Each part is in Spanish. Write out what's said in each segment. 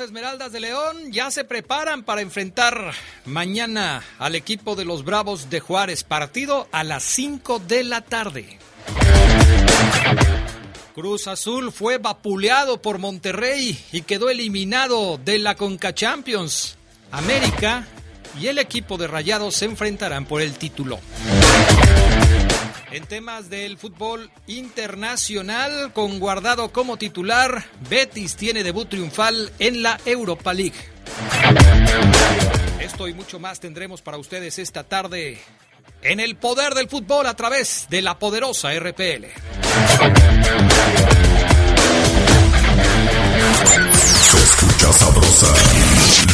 Esmeraldas de León ya se preparan para enfrentar mañana al equipo de los Bravos de Juárez, partido a las 5 de la tarde. Cruz Azul fue vapuleado por Monterrey y quedó eliminado de la Conca Champions. América y el equipo de Rayados se enfrentarán por el título. En temas del fútbol internacional, con guardado como titular, Betis tiene debut triunfal en la Europa League. Esto y mucho más tendremos para ustedes esta tarde en el poder del fútbol a través de la poderosa RPL. Se escucha sabrosa,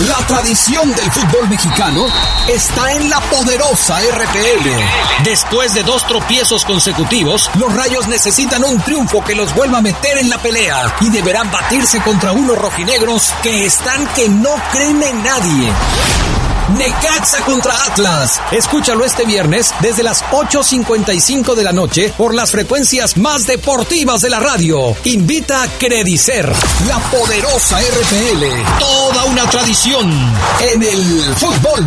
La tradición del fútbol mexicano está en la poderosa RPL. Después de dos tropiezos consecutivos, Los Rayos necesitan un triunfo que los vuelva a meter en la pelea y deberán batirse contra unos rojinegros que están que no creen en nadie. Necaxa contra Atlas. Escúchalo este viernes desde las 8.55 de la noche por las frecuencias más deportivas de la radio. Invita a Credicer, la poderosa RPL. Toda una tradición en el fútbol.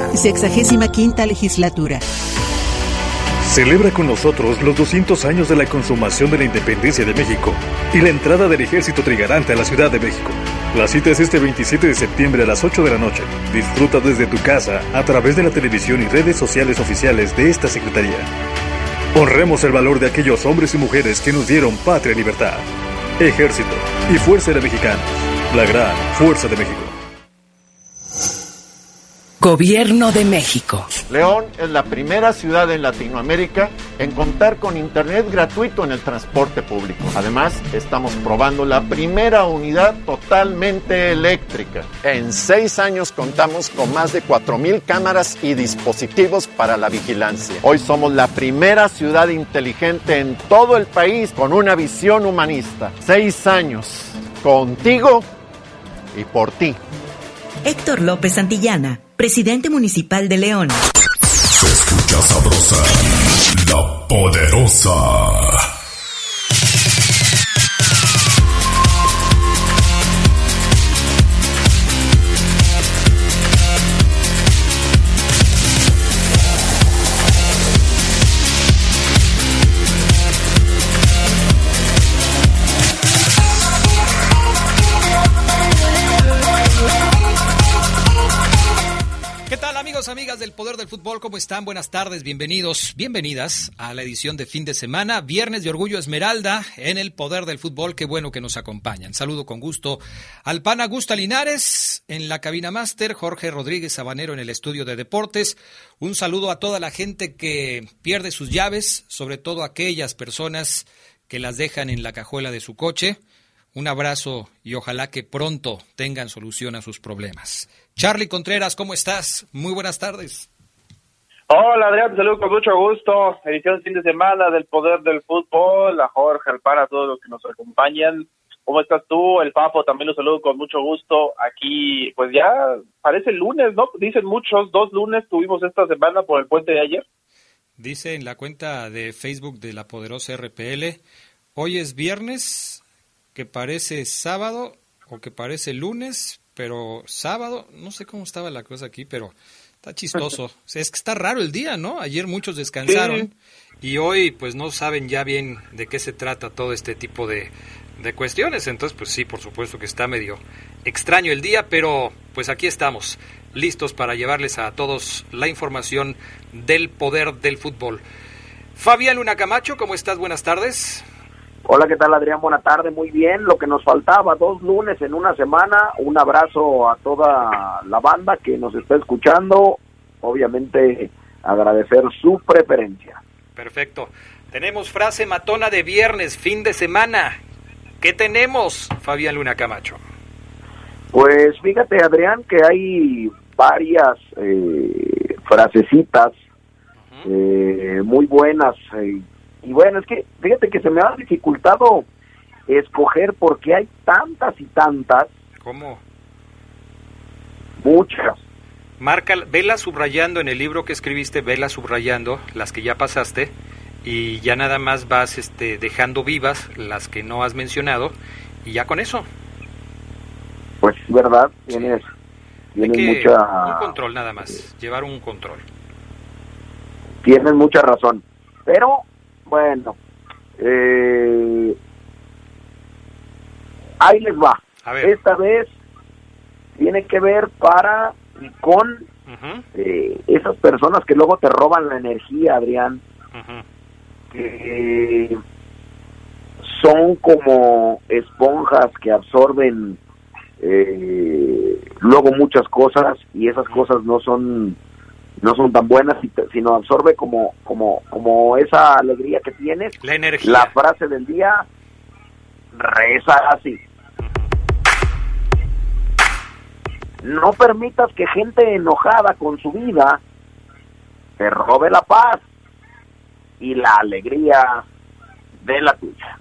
Sexagésima quinta legislatura. Celebra con nosotros los 200 años de la consumación de la independencia de México y la entrada del ejército trigarante a la Ciudad de México. La cita es este 27 de septiembre a las 8 de la noche. Disfruta desde tu casa a través de la televisión y redes sociales oficiales de esta Secretaría. Honremos el valor de aquellos hombres y mujeres que nos dieron patria y libertad. Ejército y Fuerza de Mexicanos. La gran Fuerza de México. Gobierno de México. León es la primera ciudad en Latinoamérica en contar con internet gratuito en el transporte público. Además, estamos probando la primera unidad totalmente eléctrica. En seis años contamos con más de 4.000 cámaras y dispositivos para la vigilancia. Hoy somos la primera ciudad inteligente en todo el país con una visión humanista. Seis años contigo y por ti. Héctor López Santillana, presidente municipal de León. Se escucha sabrosa, la poderosa. Poder del Fútbol? ¿Cómo están? Buenas tardes, bienvenidos, bienvenidas a la edición de fin de semana, Viernes de Orgullo Esmeralda en el Poder del Fútbol. Qué bueno que nos acompañan. Saludo con gusto al pan Augusta Linares en la cabina máster, Jorge Rodríguez Sabanero en el estudio de deportes. Un saludo a toda la gente que pierde sus llaves, sobre todo aquellas personas que las dejan en la cajuela de su coche. Un abrazo y ojalá que pronto tengan solución a sus problemas. Charlie Contreras, ¿cómo estás? Muy buenas tardes. Hola Adrián, saludo con mucho gusto. Edición fin de semana del Poder del Fútbol. A Jorge, al para, a todos los que nos acompañan. ¿Cómo estás tú? El Papo también lo saludo con mucho gusto. Aquí, pues ya parece lunes, ¿no? Dicen muchos, dos lunes tuvimos esta semana por el puente de ayer. Dice en la cuenta de Facebook de la poderosa RPL, Hoy es viernes, que parece sábado o que parece lunes, pero sábado, no sé cómo estaba la cosa aquí, pero está chistoso. es que está raro el día, ¿no? Ayer muchos descansaron y hoy pues no saben ya bien de qué se trata todo este tipo de, de cuestiones. Entonces, pues sí, por supuesto que está medio extraño el día, pero pues aquí estamos, listos para llevarles a todos la información del poder del fútbol. Fabián Luna Camacho, ¿cómo estás? Buenas tardes. Hola, ¿qué tal Adrián? Buena tarde, muy bien. Lo que nos faltaba, dos lunes en una semana. Un abrazo a toda la banda que nos está escuchando. Obviamente agradecer su preferencia. Perfecto. Tenemos frase matona de viernes, fin de semana. ¿Qué tenemos, Fabián Luna Camacho? Pues fíjate, Adrián, que hay varias eh, frasecitas eh, muy buenas. Eh, y bueno, es que fíjate que se me ha dificultado escoger porque hay tantas y tantas. ¿Cómo? Muchas. Marca, vela subrayando en el libro que escribiste, vela subrayando las que ya pasaste y ya nada más vas este, dejando vivas las que no has mencionado y ya con eso. Pues verdad, tienes, tienes mucha... Un control nada más, llevar un control. Tienes mucha razón, pero bueno, eh, ahí les va. Esta vez tiene que ver para y con eh, esas personas que luego te roban la energía, Adrián. Que son como esponjas que absorben eh, luego muchas cosas y esas cosas no son no son tan buenas sino absorbe como como como esa alegría que tienes. La energía. La frase del día reza así. No permitas que gente enojada con su vida te robe la paz y la alegría de la tuya.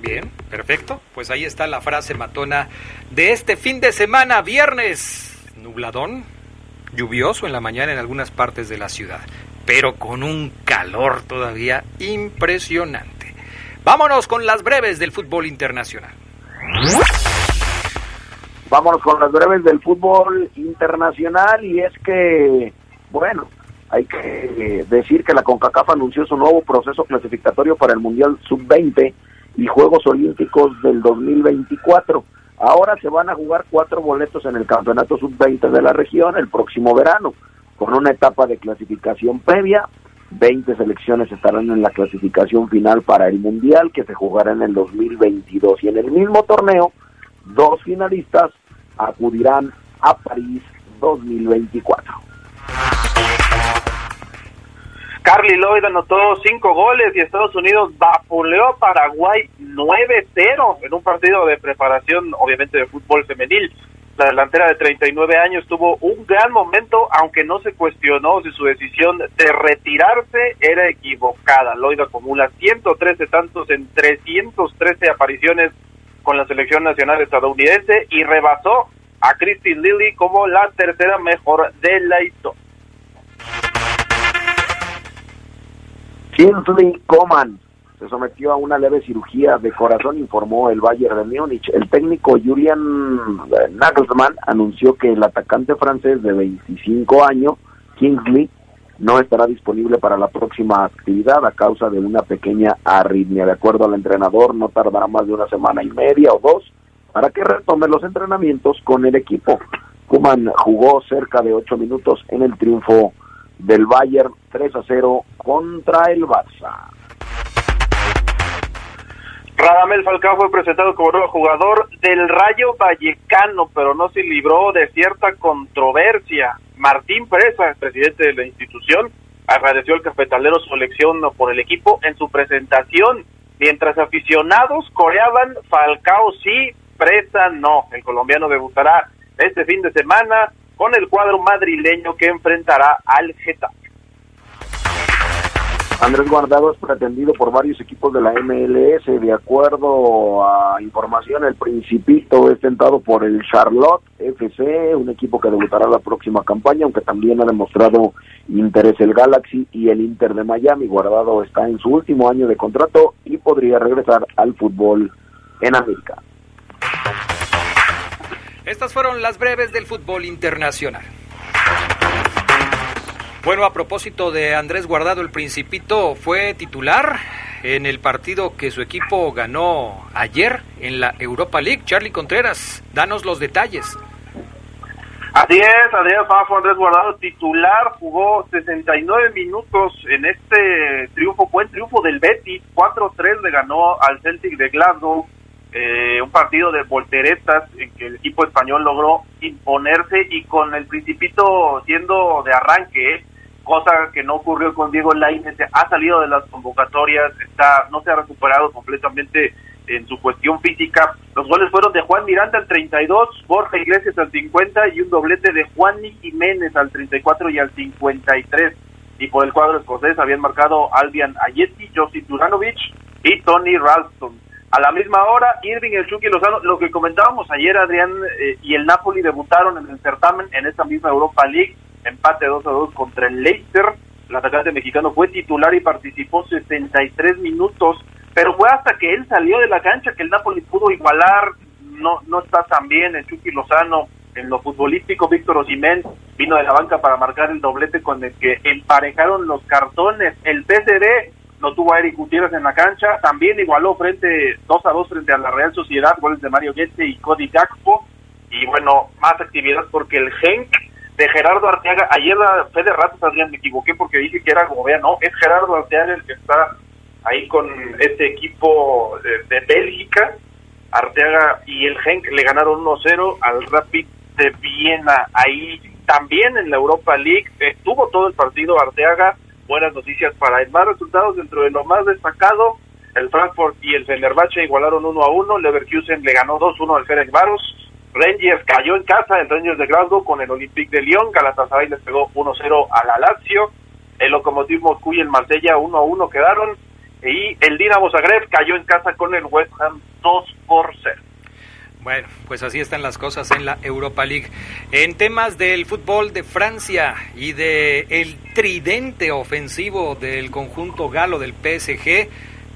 Bien, perfecto. Pues ahí está la frase matona de este fin de semana, viernes. Nubladón, lluvioso en la mañana en algunas partes de la ciudad, pero con un calor todavía impresionante. Vámonos con las breves del fútbol internacional. Vámonos con las breves del fútbol internacional y es que bueno, hay que decir que la CONCACAF anunció su nuevo proceso clasificatorio para el Mundial Sub-20 y Juegos Olímpicos del 2024. Ahora se van a jugar cuatro boletos en el Campeonato Sub-20 de la región el próximo verano, con una etapa de clasificación previa. 20 selecciones estarán en la clasificación final para el Mundial que se jugará en el 2022 y en el mismo torneo, dos finalistas acudirán a París 2024. Carly Lloyd anotó cinco goles y Estados Unidos vapuleó Paraguay 9-0 en un partido de preparación, obviamente, de fútbol femenil. La delantera de 39 años tuvo un gran momento, aunque no se cuestionó si su decisión de retirarse era equivocada. Lloyd acumula 113 tantos en 313 apariciones con la selección nacional estadounidense y rebasó a Christine Lilly como la tercera mejor de la historia. Kingsley Coman se sometió a una leve cirugía de corazón, informó el Bayern de Múnich. El técnico Julian Nagelsmann anunció que el atacante francés de 25 años, Kingsley, no estará disponible para la próxima actividad a causa de una pequeña arritmia. De acuerdo al entrenador, no tardará más de una semana y media o dos para que retome los entrenamientos con el equipo. Kuman jugó cerca de ocho minutos en el triunfo del Bayern 3 a 0 contra el Barça. Radamel Falcao fue presentado como nuevo jugador del Rayo Vallecano, pero no se libró de cierta controversia. Martín Presa, presidente de la institución, agradeció al cafetalero su elección por el equipo en su presentación, mientras aficionados coreaban Falcao sí, Presa no. El colombiano debutará este fin de semana con el cuadro madrileño que enfrentará al Getafe. Andrés Guardado es pretendido por varios equipos de la MLS. De acuerdo a información, el Principito es tentado por el Charlotte FC, un equipo que debutará la próxima campaña, aunque también ha demostrado interés el Galaxy y el Inter de Miami. Guardado está en su último año de contrato y podría regresar al fútbol en América. Estas fueron las breves del fútbol internacional. Bueno, a propósito de Andrés Guardado, el Principito fue titular en el partido que su equipo ganó ayer en la Europa League. Charlie Contreras, danos los detalles. Así es, Adrián Fafo, Andrés Guardado, titular, jugó 69 minutos en este triunfo, buen triunfo del Betis, 4-3 le ganó al Celtic de Glasgow, eh, un partido de volteretas en que el equipo español logró imponerse y con el Principito siendo de arranque, cosa que no ocurrió con Diego Lainez, ha salido de las convocatorias, está no se ha recuperado completamente en su cuestión física. Los goles fueron de Juan Miranda al 32, Borja Iglesias al 50 y un doblete de Juan Jiménez al 34 y al 53. Y por el cuadro escocés habían marcado Albian Ayeti, Josi Duranovic y Tony Ralston. A la misma hora, Irving, el Chucky Lozano, lo que comentábamos ayer, Adrián eh, y el Napoli debutaron en el certamen en esta misma Europa League, empate 2 a 2 contra el Leicester. El atacante mexicano fue titular y participó 63 minutos, pero fue hasta que él salió de la cancha que el Napoli pudo igualar. No, no está tan bien el Chucky Lozano en lo futbolístico. Víctor Osimén vino de la banca para marcar el doblete con el que emparejaron los cartones. El PCD no tuvo a Eric Gutiérrez en la cancha, también igualó frente 2 a 2 frente a la Real Sociedad, goles de Mario Guete y Cody Gakpo, y bueno, más actividad porque el Genk de Gerardo Arteaga, ayer la fe de ratos, Adrián, me equivoqué porque dije que era Gobea, no, es Gerardo Arteaga el que está ahí con este equipo de, de Bélgica, Arteaga y el Genk le ganaron 1-0 al Rapid de Viena, ahí también en la Europa League, estuvo todo el partido Arteaga, buenas noticias para él. Más resultados dentro de lo más destacado, el Frankfurt y el Fenerbahce igualaron 1 a 1, Leverkusen le ganó 2-1 al Ferencváros, Rangers cayó en casa, el Rangers de Glasgow con el Olympique de Lyon, Galatasaray les pegó 1-0 a la Lazio, el Lokomotiv Moscú y el Marsella 1-1 quedaron, y el Dinamo Zagreb cayó en casa con el West Ham 2 por 0. Bueno, pues así están las cosas en la Europa League. En temas del fútbol de Francia y de el tridente ofensivo del conjunto galo del PSG,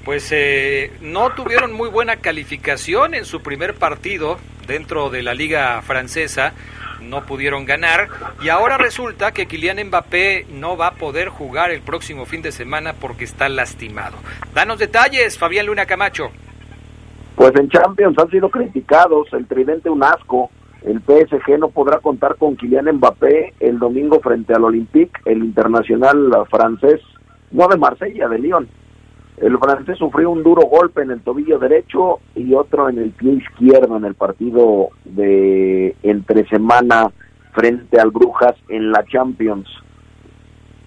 pues eh, no tuvieron muy buena calificación en su primer partido dentro de la liga francesa, no pudieron ganar y ahora resulta que Kylian Mbappé no va a poder jugar el próximo fin de semana porque está lastimado. Danos detalles, Fabián Luna Camacho. Pues en Champions han sido criticados, el tridente un asco, el PSG no podrá contar con Kylian Mbappé el domingo frente al Olympique, el internacional francés, no de Marsella, de Lyon. El francés sufrió un duro golpe en el tobillo derecho y otro en el pie izquierdo en el partido de entre semana frente al Brujas en la Champions.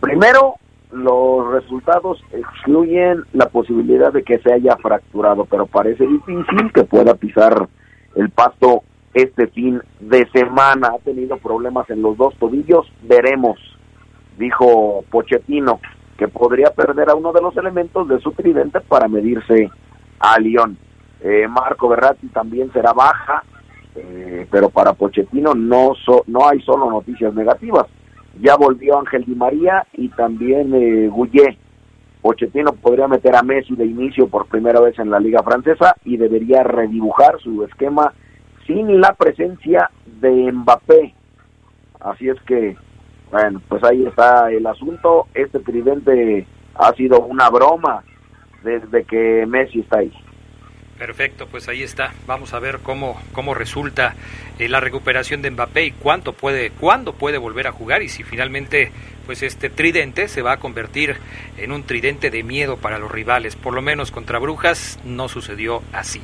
Primero, los resultados excluyen la posibilidad de que se haya fracturado, pero parece difícil que pueda pisar el pasto este fin de semana. Ha tenido problemas en los dos tobillos, veremos, dijo Pochettino, que podría perder a uno de los elementos de su tridente para medirse a Lyon. Eh, Marco Berratti también será baja, eh, pero para Pochettino no, no hay solo noticias negativas ya volvió Ángel Di María y también eh, Gouillet. Pochettino podría meter a Messi de inicio por primera vez en la liga francesa y debería redibujar su esquema sin la presencia de Mbappé. Así es que, bueno, pues ahí está el asunto. Este tridente ha sido una broma desde que Messi está ahí. Perfecto, pues ahí está. Vamos a ver cómo, cómo resulta eh, la recuperación de Mbappé y cuánto puede, cuándo puede volver a jugar y si finalmente pues este tridente se va a convertir en un tridente de miedo para los rivales. Por lo menos contra Brujas no sucedió así.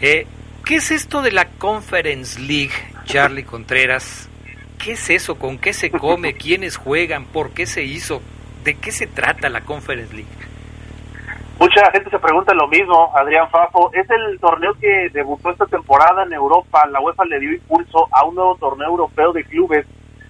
Eh, ¿Qué es esto de la Conference League, Charlie Contreras? ¿Qué es eso? ¿Con qué se come? ¿Quiénes juegan? ¿Por qué se hizo? ¿De qué se trata la Conference League? Mucha gente se pregunta lo mismo, Adrián Fafo. Es el torneo que debutó esta temporada en Europa. La UEFA le dio impulso a un nuevo torneo europeo de clubes.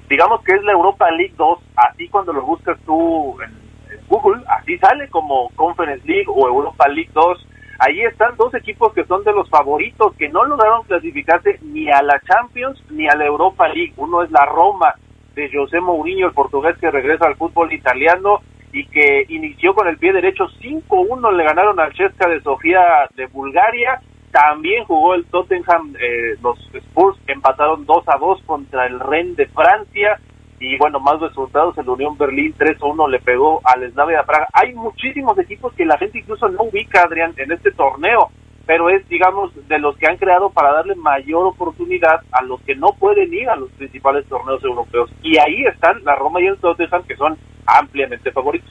Digamos que es la Europa League 2. Así cuando lo buscas tú en, Google, así sale como Conference League o Europa League 2, ahí están dos equipos que son de los favoritos, que no lograron clasificarse ni a la Champions ni a la Europa League. Uno es la Roma de José Mourinho, el portugués que regresa al fútbol italiano y que inició con el pie derecho 5-1, le ganaron al Chesca de Sofía de Bulgaria. También jugó el Tottenham, eh, los Spurs empataron 2 a 2 contra el Rennes de Francia y bueno, más resultados, el Unión Berlín 3-1 le pegó al Slavia Praga. Hay muchísimos equipos que la gente incluso no ubica, Adrián, en este torneo, pero es, digamos, de los que han creado para darle mayor oportunidad a los que no pueden ir a los principales torneos europeos. Y ahí están la Roma y el Tottenham, que son ampliamente favoritos.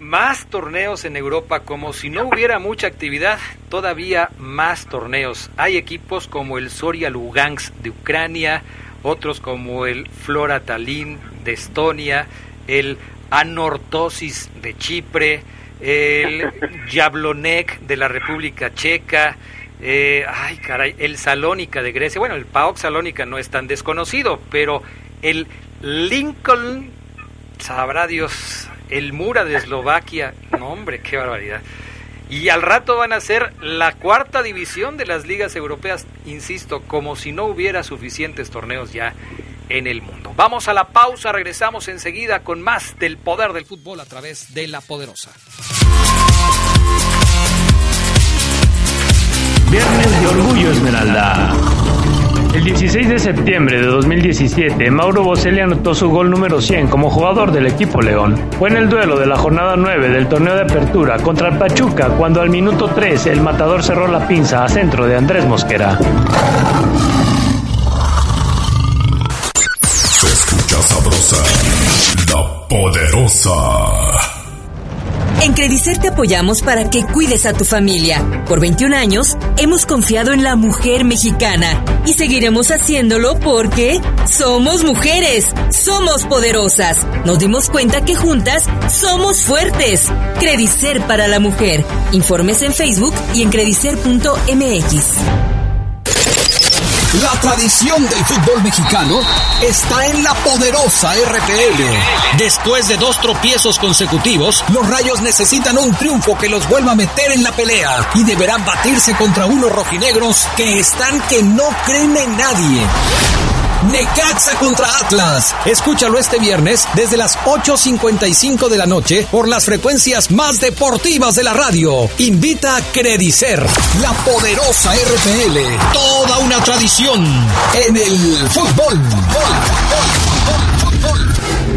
Más torneos en Europa, como si no hubiera mucha actividad, todavía más torneos. Hay equipos como el Soria Lugansk de Ucrania, otros como el Flora Tallinn de Estonia, el Anortosis de Chipre, el Jablonec de la República Checa, eh, ay caray, el Salónica de Grecia, bueno, el PAOK Salónica no es tan desconocido, pero el Lincoln, sabrá Dios, el Mura de Eslovaquia, no hombre, qué barbaridad. Y al rato van a ser la cuarta división de las ligas europeas, insisto, como si no hubiera suficientes torneos ya en el mundo. Vamos a la pausa, regresamos enseguida con más del poder del fútbol a través de la poderosa. Viernes de Orgullo Esmeralda. El 16 de septiembre de 2017, Mauro Boselli anotó su gol número 100 como jugador del equipo León. Fue en el duelo de la jornada 9 del torneo de apertura contra el Pachuca cuando al minuto 3 el matador cerró la pinza a centro de Andrés Mosquera. Escucha sabrosa, la poderosa. En Credicer te apoyamos para que cuides a tu familia. Por 21 años hemos confiado en la mujer mexicana y seguiremos haciéndolo porque somos mujeres, somos poderosas. Nos dimos cuenta que juntas somos fuertes. Credicer para la mujer. Informes en Facebook y en credicer.mx. La tradición del fútbol mexicano está en la poderosa RPL. Después de dos tropiezos consecutivos, los Rayos necesitan un triunfo que los vuelva a meter en la pelea y deberán batirse contra unos rojinegros que están que no creen en nadie. Necaxa contra Atlas. Escúchalo este viernes desde las 8.55 de la noche por las frecuencias más deportivas de la radio. Invita a Credicer, la poderosa RPL. Toda una tradición en el fútbol.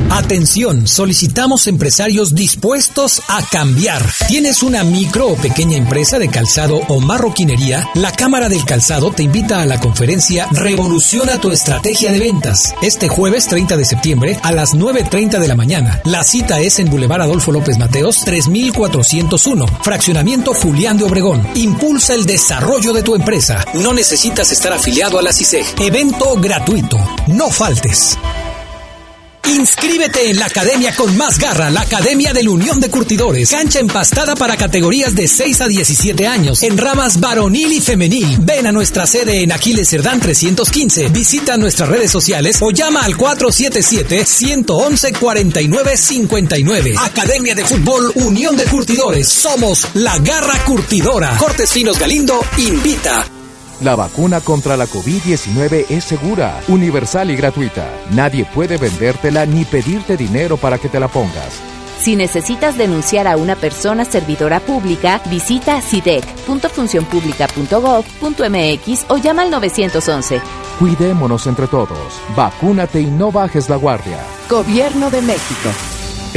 Atención, solicitamos empresarios dispuestos a cambiar. ¿Tienes una micro o pequeña empresa de calzado o marroquinería? La Cámara del Calzado te invita a la conferencia Revoluciona tu estrategia de ventas. Este jueves 30 de septiembre a las 9.30 de la mañana. La cita es en Boulevard Adolfo López Mateos 3401, Fraccionamiento Julián de Obregón. Impulsa el desarrollo de tu empresa. No necesitas estar afiliado a la CISEG. Evento gratuito. No faltes. Inscríbete en la academia con más garra, la Academia de la Unión de Curtidores. Cancha empastada para categorías de 6 a 17 años, en ramas varonil y femenil. Ven a nuestra sede en Aquiles Cerdán 315. Visita nuestras redes sociales o llama al 477-111-4959. Academia de Fútbol Unión de Curtidores. Somos la garra curtidora. Cortes Finos Galindo invita. La vacuna contra la COVID-19 es segura, universal y gratuita. Nadie puede vendértela ni pedirte dinero para que te la pongas. Si necesitas denunciar a una persona servidora pública, visita sidec.funcionpublica.gov.mx o llama al 911. Cuidémonos entre todos. Vacúnate y no bajes la guardia. Gobierno de México.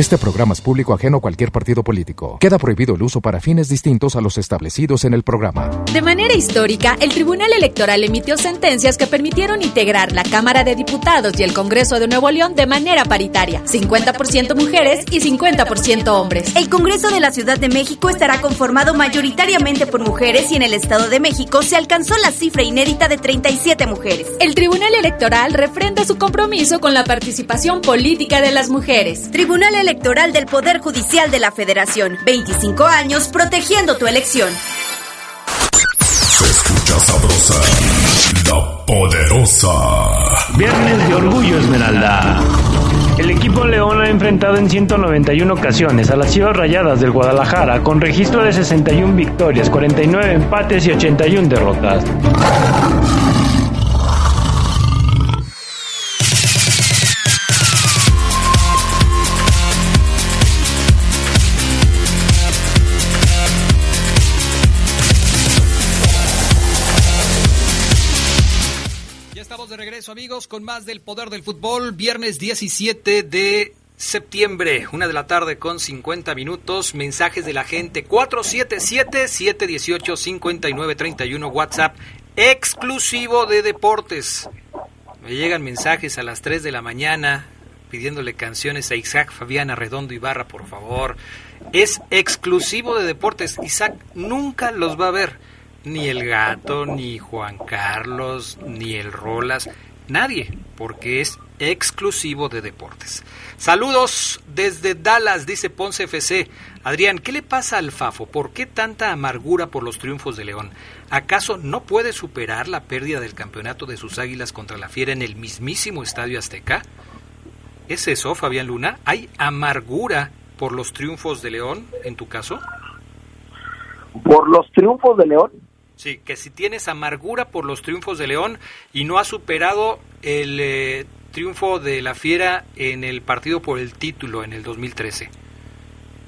Este programa es público ajeno a cualquier partido político. Queda prohibido el uso para fines distintos a los establecidos en el programa. De manera histórica, el Tribunal Electoral emitió sentencias que permitieron integrar la Cámara de Diputados y el Congreso de Nuevo León de manera paritaria, 50% mujeres y 50% hombres. El Congreso de la Ciudad de México estará conformado mayoritariamente por mujeres y en el Estado de México se alcanzó la cifra inédita de 37 mujeres. El Tribunal Electoral refrenda su compromiso con la participación política de las mujeres. Tribunal Electoral del Poder Judicial de la Federación. 25 años protegiendo tu elección. Se escucha sabrosa, la poderosa. Viernes de Orgullo Esmeralda. El equipo León ha enfrentado en 191 ocasiones a las Chivas Rayadas del Guadalajara con registro de 61 victorias, 49 empates y 81 derrotas. Amigos con más del poder del fútbol. Viernes 17 de septiembre, una de la tarde con 50 minutos. Mensajes de la gente 477-718-5931 WhatsApp exclusivo de deportes. Me llegan mensajes a las 3 de la mañana pidiéndole canciones a Isaac Fabiana Redondo Ibarra, por favor. Es exclusivo de deportes. Isaac nunca los va a ver. Ni el gato, ni Juan Carlos, ni el Rolas Nadie, porque es exclusivo de deportes. Saludos desde Dallas, dice Ponce FC. Adrián, ¿qué le pasa al Fafo? ¿Por qué tanta amargura por los triunfos de León? ¿Acaso no puede superar la pérdida del campeonato de sus águilas contra la Fiera en el mismísimo Estadio Azteca? ¿Es eso, Fabián Luna? ¿Hay amargura por los triunfos de León en tu caso? Por los triunfos de León, Sí, que si tienes amargura por los triunfos de León y no has superado el eh, triunfo de la Fiera en el partido por el título en el 2013.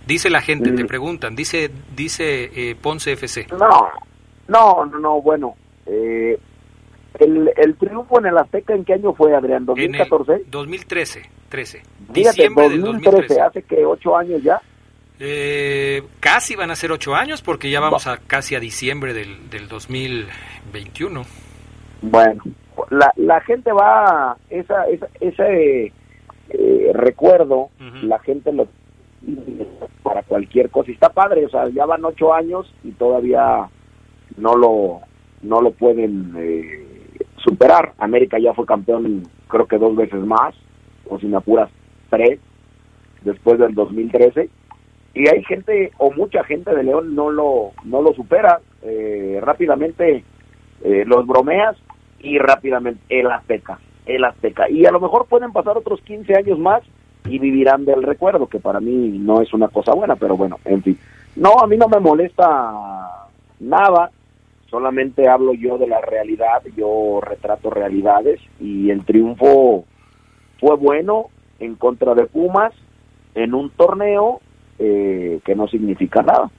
Dice la gente, te mm. preguntan, dice dice eh, Ponce FC. No, no, no, bueno. Eh, el, el, triunfo en el Azteca, ¿en qué año fue, Adrián? ¿2014? 2013, 13. Diciembre 2013, hace que ocho años ya. Eh, casi van a ser ocho años porque ya vamos a casi a diciembre del, del 2021. Bueno, la, la gente va, esa, esa ese eh, recuerdo, la gente lo para cualquier cosa. Y está padre, o sea, ya van ocho años y todavía no lo, no lo pueden eh, superar. América ya fue campeón creo que dos veces más, o sin apuras tres, después del 2013 y hay gente o mucha gente de León no lo no lo supera eh, rápidamente eh, los bromeas y rápidamente el Azteca el Azteca. Y a lo mejor pueden pasar otros 15 años más y vivirán del recuerdo que para mí no es una cosa buena pero bueno en fin. No a mí no me molesta nada solamente hablo yo de la realidad yo retrato realidades y el triunfo fue bueno en contra de Pumas en un torneo eh, que no significa nada.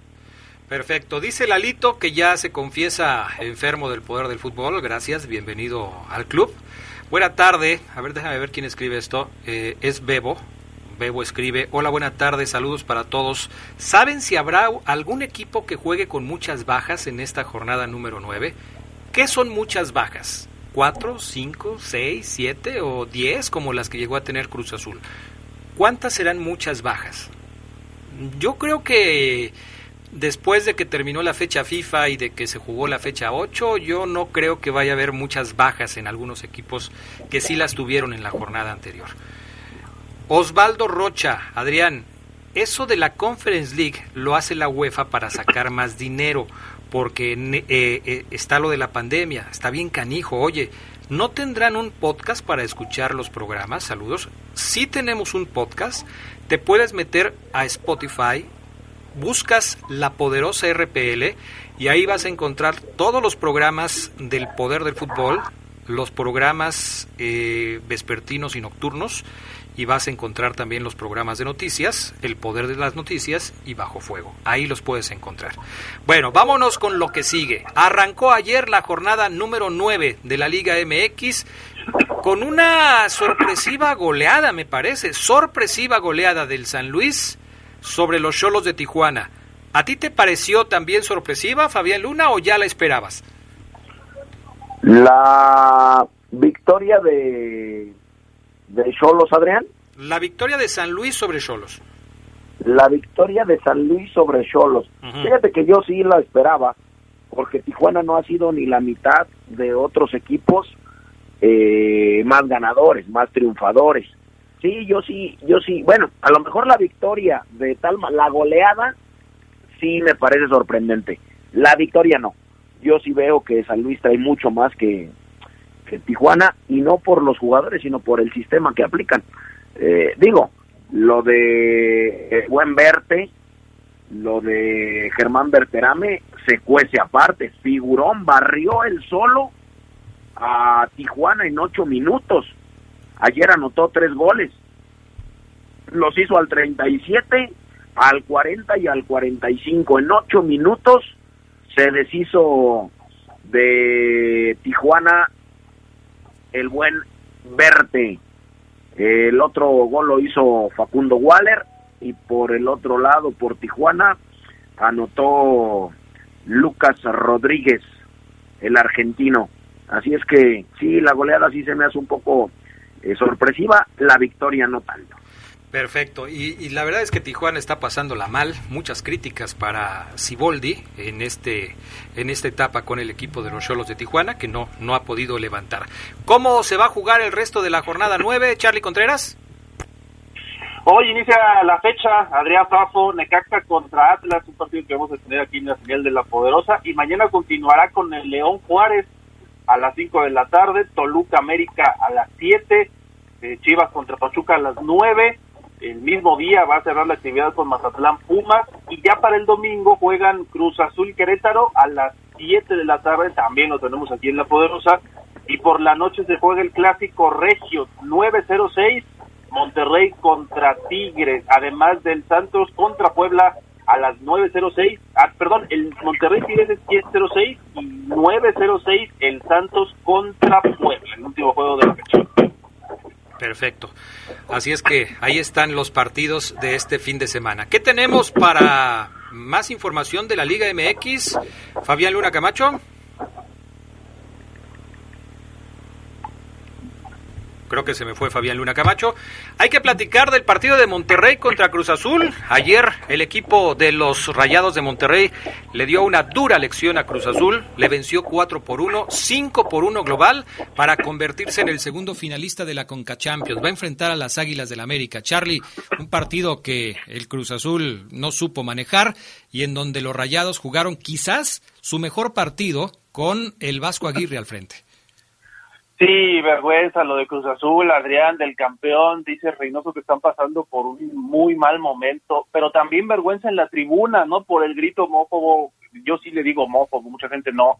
Perfecto. Dice Lalito que ya se confiesa enfermo del poder del fútbol. Gracias, bienvenido al club. Buena tarde. A ver, déjame ver quién escribe esto. Eh, es Bebo. Bebo escribe, hola, buena tarde, saludos para todos. ¿Saben si habrá algún equipo que juegue con muchas bajas en esta jornada número 9? ¿Qué son muchas bajas? ¿Cuatro, cinco, seis, siete o diez como las que llegó a tener Cruz Azul? ¿Cuántas serán muchas bajas? Yo creo que después de que terminó la fecha FIFA y de que se jugó la fecha 8, yo no creo que vaya a haber muchas bajas en algunos equipos que sí las tuvieron en la jornada anterior. Osvaldo Rocha, Adrián, eso de la Conference League lo hace la UEFA para sacar más dinero, porque eh, eh, está lo de la pandemia, está bien canijo, oye, ¿no tendrán un podcast para escuchar los programas? Saludos. Sí tenemos un podcast, te puedes meter a Spotify, buscas la poderosa RPL y ahí vas a encontrar todos los programas del poder del fútbol, los programas eh, vespertinos y nocturnos y vas a encontrar también los programas de noticias, El Poder de las Noticias y Bajo Fuego. Ahí los puedes encontrar. Bueno, vámonos con lo que sigue. Arrancó ayer la jornada número 9 de la Liga MX con una sorpresiva goleada, me parece, sorpresiva goleada del San Luis sobre los Cholos de Tijuana. ¿A ti te pareció también sorpresiva, Fabián Luna, o ya la esperabas? La victoria de de Cholos, Adrián? La victoria de San Luis sobre Cholos. La victoria de San Luis sobre Cholos. Fíjate que yo sí la esperaba, porque Tijuana no ha sido ni la mitad de otros equipos eh, más ganadores, más triunfadores. Sí, yo sí, yo sí. Bueno, a lo mejor la victoria de tal, la goleada, sí me parece sorprendente. La victoria no. Yo sí veo que San Luis trae mucho más que, Tijuana y no por los jugadores, sino por el sistema que aplican. Eh, digo, lo de Buen Verte, lo de Germán Berterame se cuece aparte. Figurón barrió el solo a Tijuana en ocho minutos. Ayer anotó tres goles. Los hizo al 37, al 40 y al 45. En ocho minutos se deshizo de Tijuana el buen Verte. El otro gol lo hizo Facundo Waller y por el otro lado, por Tijuana, anotó Lucas Rodríguez, el argentino. Así es que sí, la goleada sí se me hace un poco eh, sorpresiva, la victoria no tanto. Perfecto, y, la verdad es que Tijuana está pasándola mal, muchas críticas para Siboldi en este en esta etapa con el equipo de los Cholos de Tijuana que no no ha podido levantar. ¿Cómo se va a jugar el resto de la jornada 9, Charlie Contreras? Hoy inicia la fecha, Adrián Fafo, Necaxa contra Atlas, un partido que vamos a tener aquí en la señal de la Poderosa, y mañana continuará con el León Juárez a las 5 de la tarde, Toluca América a las 7, eh, Chivas contra Pachuca a las 9, el mismo día va a cerrar la actividad con Mazatlán Pumas y ya para el domingo juegan Cruz Azul Querétaro a las 7 de la tarde, también lo tenemos aquí en La Poderosa, y por la noche se juega el clásico Regio 906, Monterrey contra Tigres, además del Santos contra Puebla a las 9.06, ah, perdón, el Monterrey Tigres es 10.06 y 9.06 el Santos contra Puebla, el último juego de la fecha. Perfecto. Así es que ahí están los partidos de este fin de semana. ¿Qué tenemos para más información de la Liga MX? Fabián Luna Camacho. Creo que se me fue Fabián Luna Camacho. Hay que platicar del partido de Monterrey contra Cruz Azul. Ayer el equipo de los Rayados de Monterrey le dio una dura lección a Cruz Azul, le venció 4 por 1, 5 por 1 global para convertirse en el segundo finalista de la Conca Champions. Va a enfrentar a las Águilas del la América. Charlie, un partido que el Cruz Azul no supo manejar y en donde los Rayados jugaron quizás su mejor partido con el Vasco Aguirre al frente. Sí, vergüenza lo de Cruz Azul, Adrián del campeón, dice Reynoso que están pasando por un muy mal momento, pero también vergüenza en la tribuna, ¿no? Por el grito homófobo, yo sí le digo homófobo, mucha gente no,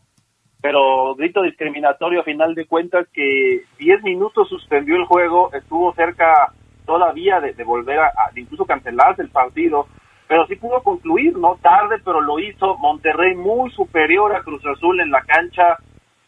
pero grito discriminatorio a final de cuentas que 10 minutos suspendió el juego, estuvo cerca todavía de, volver a, a, incluso cancelarse el partido, pero sí pudo concluir, ¿no? Tarde, pero lo hizo, Monterrey muy superior a Cruz Azul en la cancha,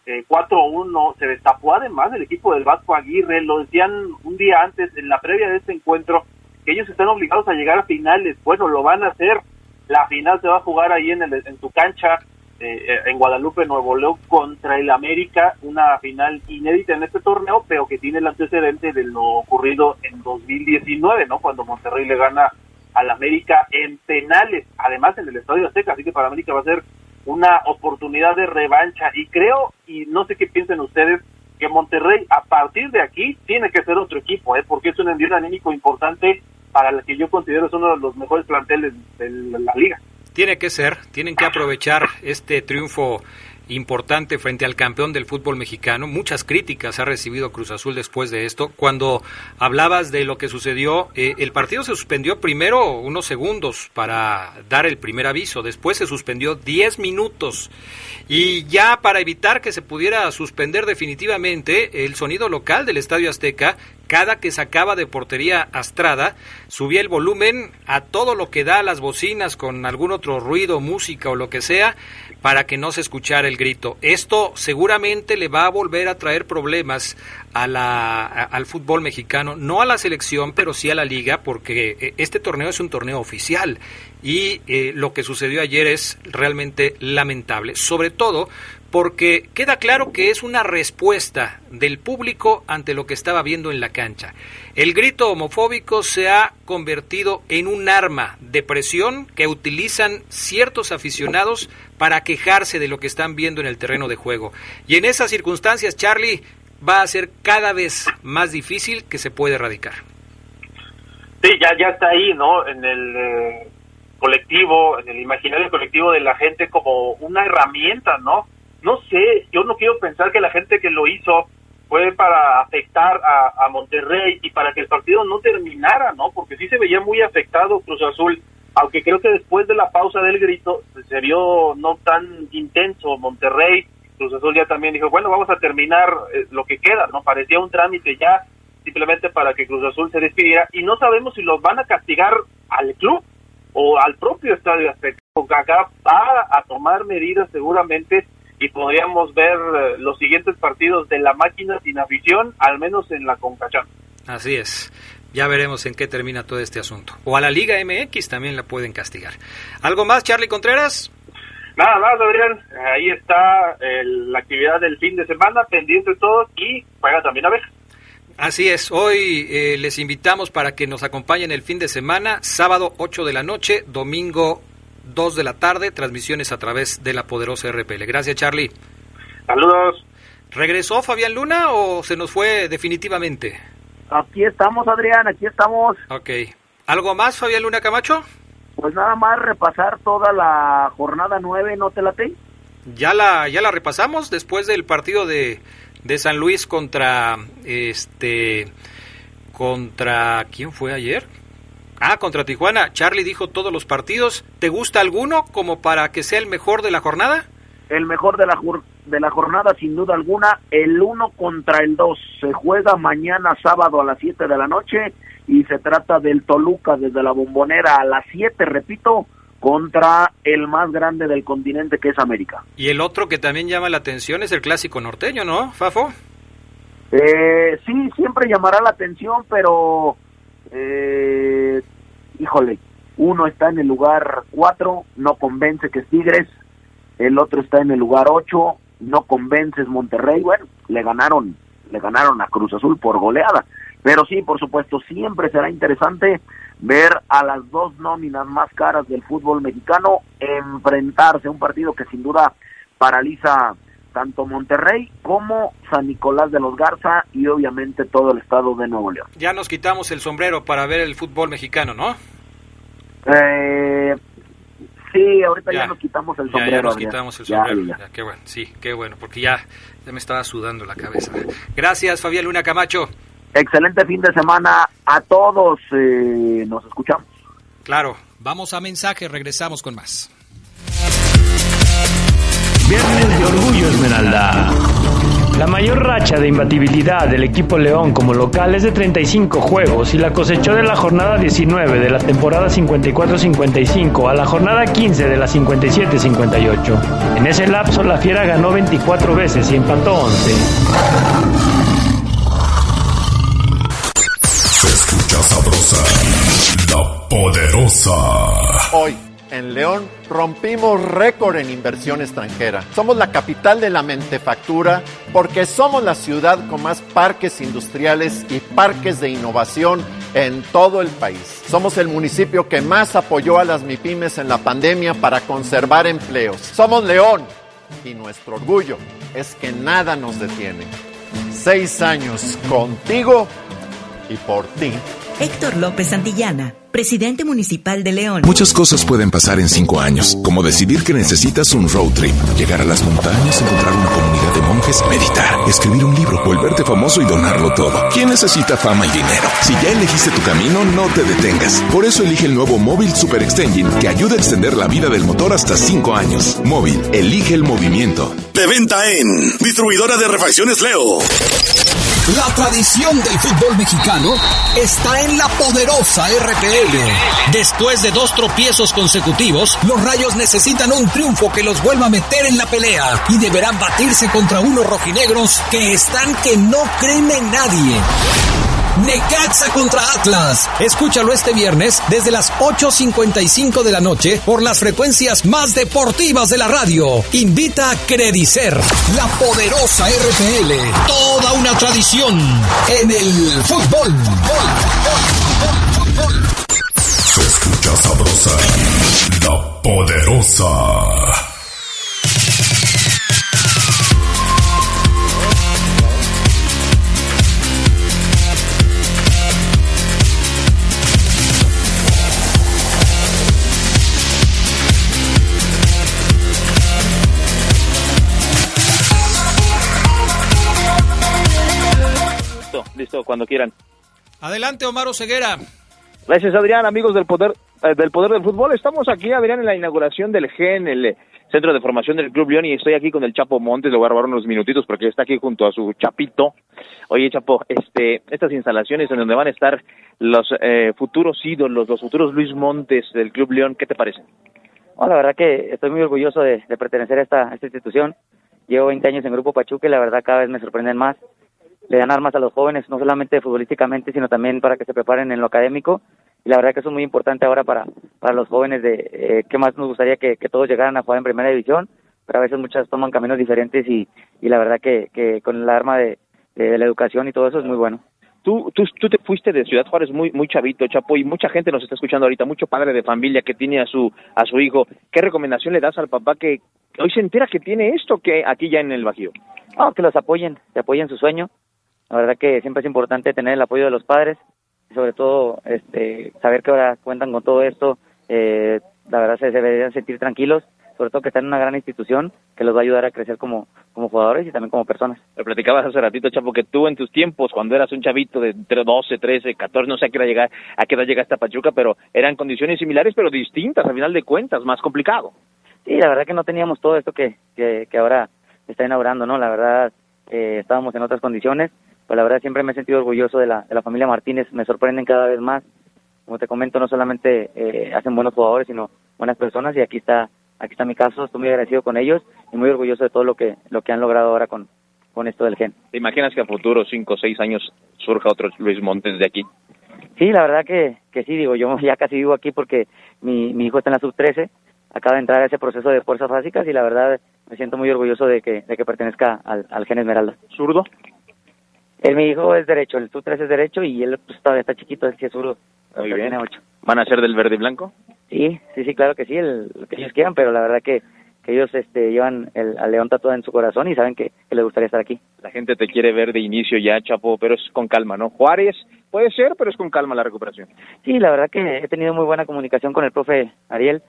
eh, 4-1, se destapó además el equipo del Vasco Aguirre, lo decían un día antes, en la previa de este encuentro, que ellos están obligados a llegar a finales, bueno, lo van a hacer, la final se va a jugar ahí en, el, en su cancha, eh, eh, en Guadalupe, Nuevo León, contra el América, una final inédita en este torneo, pero que tiene el antecedente de lo ocurrido en 2019, ¿no? Cuando Monterrey le gana al América en penales, además en el Estadio Azteca, así que para América va a ser una oportunidad de revancha y creo, y no sé qué piensen ustedes, que Monterrey a partir de aquí tiene que ser otro equipo, ¿eh? porque es un envío anímico importante para el que yo considero es uno de los mejores planteles de la liga. Tiene que ser, tienen que aprovechar este triunfo importante frente al campeón del fútbol mexicano. Muchas críticas ha recibido Cruz Azul después de esto. Cuando hablabas de lo que sucedió, eh, el partido se suspendió primero unos segundos para dar el primer aviso, después se suspendió 10 minutos y ya para evitar que se pudiera suspender definitivamente el sonido local del Estadio Azteca, cada que sacaba de portería Astrada, subía el volumen a todo lo que da las bocinas con algún otro ruido, música o lo que sea, para que no se escuchara el grito. Esto seguramente le va a volver a traer problemas a la, al fútbol mexicano, no a la selección, pero sí a la liga, porque eh, este torneo es un torneo oficial y eh, lo que sucedió ayer es realmente lamentable, sobre todo porque queda claro que es una respuesta del público ante lo que estaba viendo en la cancha. El grito homofóbico se ha convertido en un arma de presión que utilizan ciertos aficionados para quejarse de lo que están viendo en el terreno de juego. Y en esas circunstancias, Charlie, va a ser cada vez más difícil que se pueda erradicar. Sí, ya, ya está ahí, ¿no? En el eh, colectivo, en el imaginario colectivo de la gente como una herramienta, ¿no? No sé, yo no quiero pensar que la gente que lo hizo fue para afectar a, Monterrey y para que el partido no terminara, ¿no? Porque sí se veía muy afectado Cruz Azul, aunque creo que después de la pausa del grito se vio no tan intenso Monterrey, Cruz Azul ya también dijo, bueno, vamos a terminar eh, lo que queda, ¿no? Parecía un trámite ya simplemente para que Cruz Azul se despidiera y no sabemos si los van a castigar al club o al propio Estadio Azteca. Acá va a tomar medidas seguramente y podríamos ver eh, los siguientes partidos de la máquina sin afición, al menos en la CONCACHAF. Así es. Ya veremos en qué termina todo este asunto. O a la Liga MX también la pueden castigar. ¿Algo más, Charlie Contreras? Nada más, Adrián. Ahí está la actividad del fin de semana, pendiente todos y juega también a ver. Así es, hoy eh, les invitamos para que nos acompañen el fin de semana, sábado 8 de la noche, domingo 2 de la tarde, transmisiones a través de la poderosa RPL. Gracias, Charlie. Saludos. ¿Regresó Fabián Luna o se nos fue definitivamente? Aquí estamos, Adrián, aquí estamos. Ok. ¿Algo más, Fabián Luna Camacho? Pues nada más repasar toda la jornada 9, ¿no te la te? Ya la, ya la repasamos después del partido de de San Luis contra este contra quién fue ayer ah contra Tijuana Charlie dijo todos los partidos te gusta alguno como para que sea el mejor de la jornada el mejor de la de la jornada sin duda alguna el uno contra el dos se juega mañana sábado a las 7 de la noche y se trata del Toluca desde la bombonera a las 7 repito contra el más grande del continente que es América. Y el otro que también llama la atención es el clásico norteño, ¿no, Fafo? Eh, sí, siempre llamará la atención, pero eh, híjole, uno está en el lugar 4, no convence que es Tigres, el otro está en el lugar 8, no convence es Monterrey, bueno, le ganaron, le ganaron a Cruz Azul por goleada, pero sí, por supuesto, siempre será interesante ver a las dos nóminas más caras del fútbol mexicano enfrentarse a un partido que sin duda paraliza tanto Monterrey como San Nicolás de los Garza y obviamente todo el estado de Nuevo León. Ya nos quitamos el sombrero para ver el fútbol mexicano, ¿no? Eh, sí, ahorita ya, nos quitamos el sombrero. Ya, nos quitamos el sombrero. qué bueno, sí, qué bueno, porque ya, ya me estaba sudando la cabeza. Gracias, Fabián Luna Camacho. Excelente fin de semana a todos. Eh, nos escuchamos. Claro, vamos a mensaje, regresamos con más. Viernes de Orgullo Esmeralda. La mayor racha de imbatibilidad del equipo León como local es de 35 juegos y la cosechó de la jornada 19 de la temporada 54-55 a la jornada 15 de la 57-58. En ese lapso la Fiera ganó 24 veces y empató 11. sabrosa, la poderosa. Hoy, en León, rompimos récord en inversión extranjera. Somos la capital de la mentefactura porque somos la ciudad con más parques industriales y parques de innovación en todo el país. Somos el municipio que más apoyó a las MIPIMES en la pandemia para conservar empleos. Somos León y nuestro orgullo es que nada nos detiene. Seis años contigo y por ti. Héctor López Santillana, presidente municipal de León. Muchas cosas pueden pasar en cinco años, como decidir que necesitas un road trip, llegar a las montañas, encontrar una comunidad de monjes, meditar, escribir un libro, volverte famoso y donarlo todo. ¿Quién necesita fama y dinero? Si ya elegiste tu camino, no te detengas. Por eso elige el nuevo Móvil Super Extension, que ayuda a extender la vida del motor hasta cinco años. Móvil, elige el movimiento. De venta en Distribuidora de Refacciones Leo. La tradición del fútbol mexicano está en la poderosa RPL. Después de dos tropiezos consecutivos, los Rayos necesitan un triunfo que los vuelva a meter en la pelea y deberán batirse contra unos rojinegros que están que no creen en nadie. Necaxa contra Atlas. Escúchalo este viernes desde las 8.55 de la noche por las frecuencias más deportivas de la radio. Invita a Credicer, la poderosa RPL. Toda una tradición en el fútbol. Se escucha sabrosa, la poderosa. Gusto, cuando quieran. Adelante, Omar Ceguera. Gracias, Adrián, amigos del poder, eh, del poder del fútbol. Estamos aquí, Adrián, en la inauguración del GEN, el Centro de Formación del Club León, y estoy aquí con el Chapo Montes. Le voy a robar unos minutitos porque está aquí junto a su chapito. Oye, Chapo, este, estas instalaciones en donde van a estar los eh, futuros ídolos, los futuros Luis Montes del Club León, ¿qué te parece? la verdad que estoy muy orgulloso de, pertenecer a esta, a esta institución. Llevo 20 años en Grupo Pachuca y la verdad cada vez me sorprenden más le dan armas a los jóvenes, no solamente futbolísticamente, sino también para que se preparen en lo académico. Y la verdad que eso es muy importante ahora para, para los jóvenes de eh, qué más nos gustaría que, todos llegaran a jugar en primera división, pero a veces muchas toman caminos diferentes y, y la verdad que, que con el arma de, de, la educación y todo eso es muy bueno. Tú, tú, tú te fuiste de Ciudad Juárez muy, muy chavito, Chapo, y mucha gente nos está escuchando ahorita, mucho padre de familia que tiene a su, a su hijo. ¿Qué recomendación le das al papá que hoy se entera que tiene esto que aquí ya en el Bajío? Oh, que los apoyen, que apoyen su sueño, la verdad que siempre es importante tener el apoyo de los padres, y sobre todo este, saber que ahora cuentan con todo esto. Eh, la verdad se deberían sentir tranquilos, sobre todo que están en una gran institución que los va a ayudar a crecer como, como jugadores y también como personas. Me platicabas hace ratito, Chapo, que tú en tus tiempos, cuando eras un chavito de entre 12, 13, 14, no sé a qué edad, llegar, a qué edad llegaste a Pachuca, pero eran condiciones similares, pero distintas, al final de cuentas, más complicado. Sí, la verdad que no teníamos todo esto que, que, que ahora está inaugurando, ¿no? La verdad, eh, estábamos en otras condiciones pues la verdad siempre me he sentido orgulloso de la, de la familia Martínez, me sorprenden cada vez más. Como te comento, no solamente eh, hacen buenos jugadores, sino buenas personas y aquí está aquí está mi caso, estoy muy agradecido con ellos y muy orgulloso de todo lo que lo que han logrado ahora con, con esto del gen. ¿Te imaginas que a futuro, cinco o seis años, surja otro Luis Montes de aquí? Sí, la verdad que, que sí, digo, yo ya casi vivo aquí porque mi, mi hijo está en la sub-13, acaba de entrar a ese proceso de fuerzas básicas y la verdad me siento muy orgulloso de que, de que pertenezca al, al gen Esmeralda. ¿Zurdo? Él, mi hijo es derecho, el tú 3 es derecho y él pues, todavía está chiquito, él sí es zurdo. Muy bien. Ocho. ¿Van a ser del verde y blanco? Sí, sí, sí, claro que sí, el, lo que ellos quieran, pero la verdad que, que ellos este, llevan el, al León tatuado en su corazón y saben que, que les gustaría estar aquí. La gente te quiere ver de inicio ya, Chapo, pero es con calma, ¿no? Juárez puede ser, pero es con calma la recuperación. Sí, la verdad que he tenido muy buena comunicación con el profe Ariel.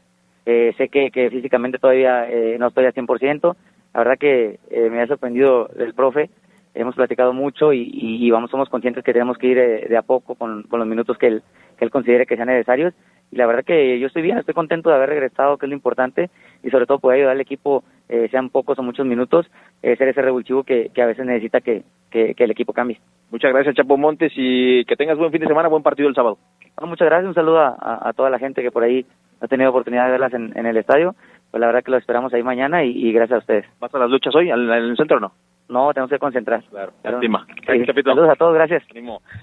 Eh, sé que, que físicamente todavía eh, no estoy al 100%. La verdad que eh, me ha sorprendido el profe hemos platicado mucho y, y, vamos somos conscientes que tenemos que ir eh, de, a poco con, con, los minutos que él, que él considere que sean necesarios y la verdad que yo estoy bien, estoy contento de haber regresado, que es lo importante y sobre todo poder ayudar al equipo, eh, sean pocos o muchos minutos, eh, ser ese revulsivo que, que a veces necesita que, que, el equipo cambie. Muchas gracias Chapo Montes y que tengas buen fin de semana, buen partido el sábado. muchas gracias, un saludo a, a, toda la gente que por ahí ha tenido oportunidad de verlas en, en el estadio, pues la verdad que lo esperamos ahí mañana y, y gracias a ustedes. ¿Vas a las luchas hoy en el centro o no? No, tenemos que concentrar. Claro, lástima. Saludos a todos, gracias.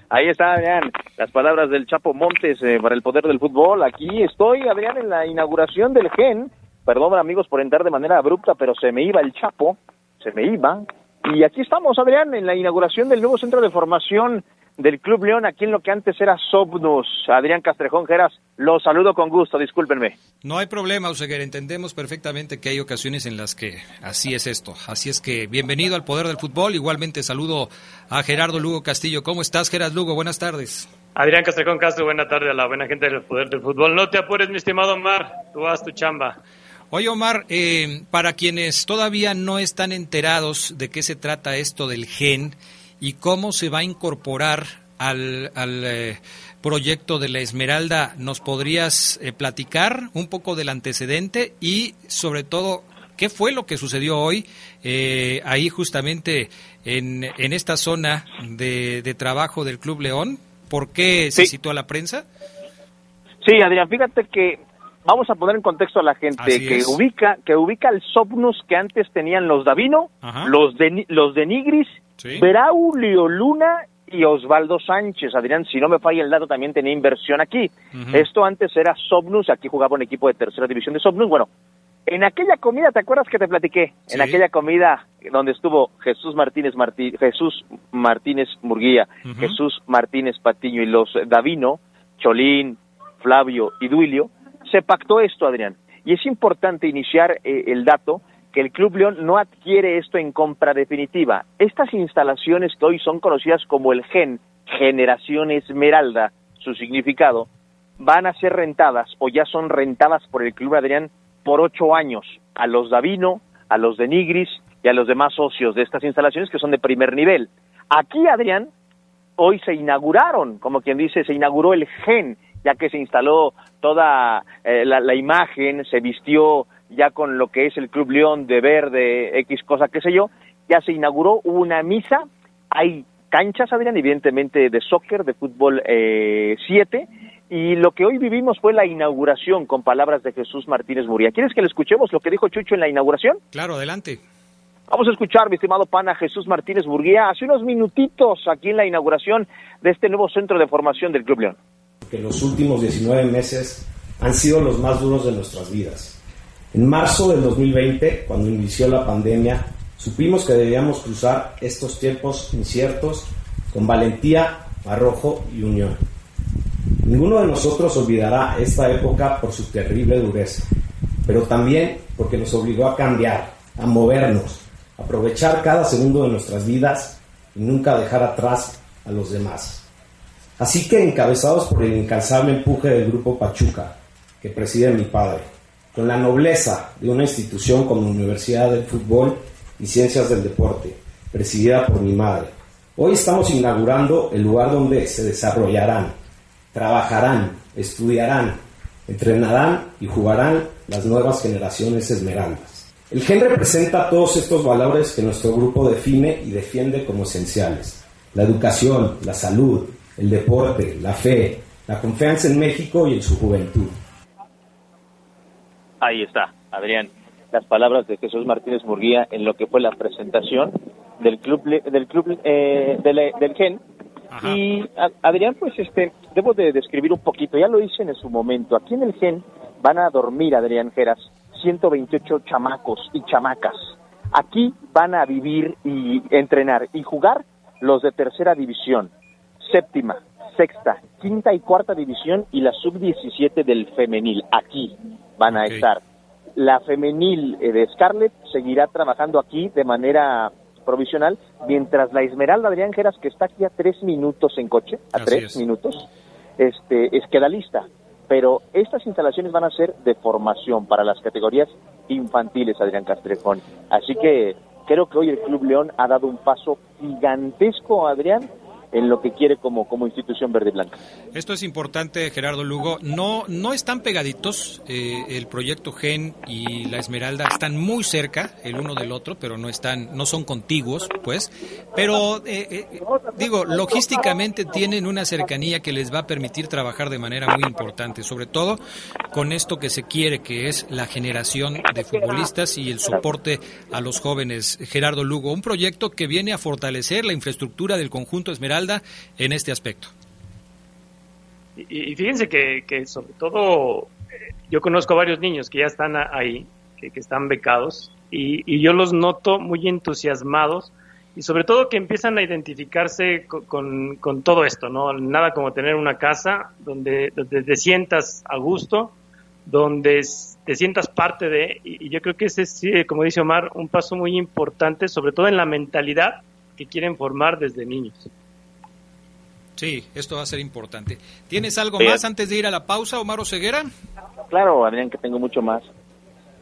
Ahí está, Adrián, las palabras del Chapo Montes eh, para el poder del fútbol. Aquí estoy, Adrián, en la inauguración del GEN. Perdón, amigos, por entrar de manera abrupta, pero se me iba el Chapo, se me iba. Y aquí estamos, Adrián, en la inauguración del nuevo centro de formación del Club León, aquí en lo que antes era Sobnus. Adrián Castrejón Geras, los saludo con gusto, discúlpenme. No hay problema, Useguer, entendemos perfectamente que hay ocasiones en las que así es esto. Así es que bienvenido al Poder del Fútbol. Igualmente saludo a Gerardo Lugo Castillo. ¿Cómo estás, Geras Lugo? Buenas tardes. Adrián Castrejón Castro, buena tarde a la buena gente del Poder del Fútbol. No te apures, mi estimado Omar, tú haz tu chamba. Oye, Omar, eh, para quienes todavía no están enterados de qué se trata esto del GEN, y cómo se va a incorporar al, eh, proyecto de la Esmeralda. ¿Nos podrías eh, platicar un poco del antecedente y sobre todo qué fue lo que sucedió hoy eh, ahí justamente en, en esta zona de, de, trabajo del Club León? ¿Por qué se citó a la prensa? Sí, Adrián, fíjate que vamos a poner en contexto a la gente que ubica que ubica el Sopnus que antes tenían los Davino, los de los de Nigris Braulio Luna y Osvaldo Sánchez. Adrián, si no me falla el dato, también tenía inversión aquí. Esto antes era Sobnus, aquí jugaba un equipo de tercera división de Sobnus. Bueno, en aquella comida, ¿te acuerdas que te platiqué? En aquella comida donde estuvo Jesús Martínez Jesús Martínez Murguía, Jesús Martínez Patiño y los Davino, Cholín, Flavio y Duilio, se pactó esto, Adrián. Y es importante iniciar eh, el dato que el Club León no adquiere esto en compra definitiva. Estas instalaciones que hoy son conocidas como el GEN, Generación Esmeralda, su significado, van a ser rentadas o ya son rentadas por el Club Adrián por ocho años a los Davino, a los de Nigris y a los demás socios de estas instalaciones que son de primer nivel. Aquí, Adrián, hoy se inauguraron, como quien dice, se inauguró el GEN, ya que se instaló toda eh, la, imagen, se vistió ya con lo que es el Club León de verde, X cosa, qué sé yo, ya se inauguró una misa, hay canchas, Adrián, evidentemente de soccer, de fútbol 7, eh, y lo que hoy vivimos fue la inauguración con palabras de Jesús Martínez Muría. ¿Quieres que le escuchemos lo que dijo Chucho en la inauguración? Claro, adelante. Vamos a escuchar, mi estimado pana Jesús Martínez Burguía, hace unos minutitos aquí en la inauguración de este nuevo centro de formación del Club León. Que los últimos 19 meses han sido los más duros de nuestras vidas. En marzo del 2020, cuando inició la pandemia, supimos que debíamos cruzar estos tiempos inciertos con valentía, arrojo y unión. Ninguno de nosotros olvidará esta época por su terrible dureza, pero también porque nos obligó a cambiar, a movernos, aprovechar cada segundo de nuestras vidas y nunca dejar atrás a los demás. Así que encabezados por el incansable empuje del grupo Pachuca, que preside mi padre, con la nobleza de una institución como Universidad del Fútbol y Ciencias del Deporte, presidida por mi madre, hoy estamos inaugurando el lugar donde se desarrollarán, trabajarán, estudiarán, entrenarán y jugarán las nuevas generaciones esmeraldas. El GEN representa todos estos valores que nuestro grupo define y defiende como esenciales. La educación, la salud, el deporte, la fe, la confianza en México y en su juventud. Ahí está, Adrián, las palabras de Jesús Martínez Murguía en lo que fue la presentación del club del club eh, del, GEN. Y Adrián, pues este, debo de describir un poquito, ya lo hice en su momento. Aquí en el GEN van a dormir, Adrián Geras, 128 chamacos y chamacas. Aquí van a vivir y entrenar y jugar los de tercera división, séptima, sexta, quinta y cuarta división y la sub-17 del femenil. Aquí van a estar. La femenil eh, de Scarlett seguirá trabajando aquí de manera provisional, mientras la Esmeralda Adrián Geras, que está aquí a tres minutos en coche, a tres minutos, este, es queda lista pero estas instalaciones van a ser de formación para las categorías infantiles, Adrián Castrejón. Así que creo que hoy el Club León ha dado un paso gigantesco, Adrián, en lo que quiere como, como institución verde y blanca. Esto es importante, Gerardo Lugo. No, no están pegaditos. Eh, el proyecto Gen y la Esmeralda están muy cerca el uno del otro, pero no están, no son contiguos, pues. Pero eh, eh, digo, logísticamente tienen una cercanía que les va a permitir trabajar de manera muy importante, sobre todo con esto que se quiere, que es la generación de futbolistas y el soporte a los jóvenes. Gerardo Lugo, un proyecto que viene a fortalecer la infraestructura del conjunto Esmeralda en este aspecto. Y, fíjense que, sobre todo eh, yo conozco a varios niños que ya están ahí, que, están becados, y, yo los noto muy entusiasmados y sobre todo que empiezan a identificarse con, todo esto, ¿no? Nada como tener una casa donde, te sientas a gusto, donde te sientas parte de, y, yo creo que ese es, como dice Omar, un paso muy importante, sobre todo en la mentalidad que quieren formar desde niños. Sí, esto va a ser importante. ¿Tienes algo más antes de ir a la pausa, Omar Ceguera? Claro, Adrián, que tengo mucho más.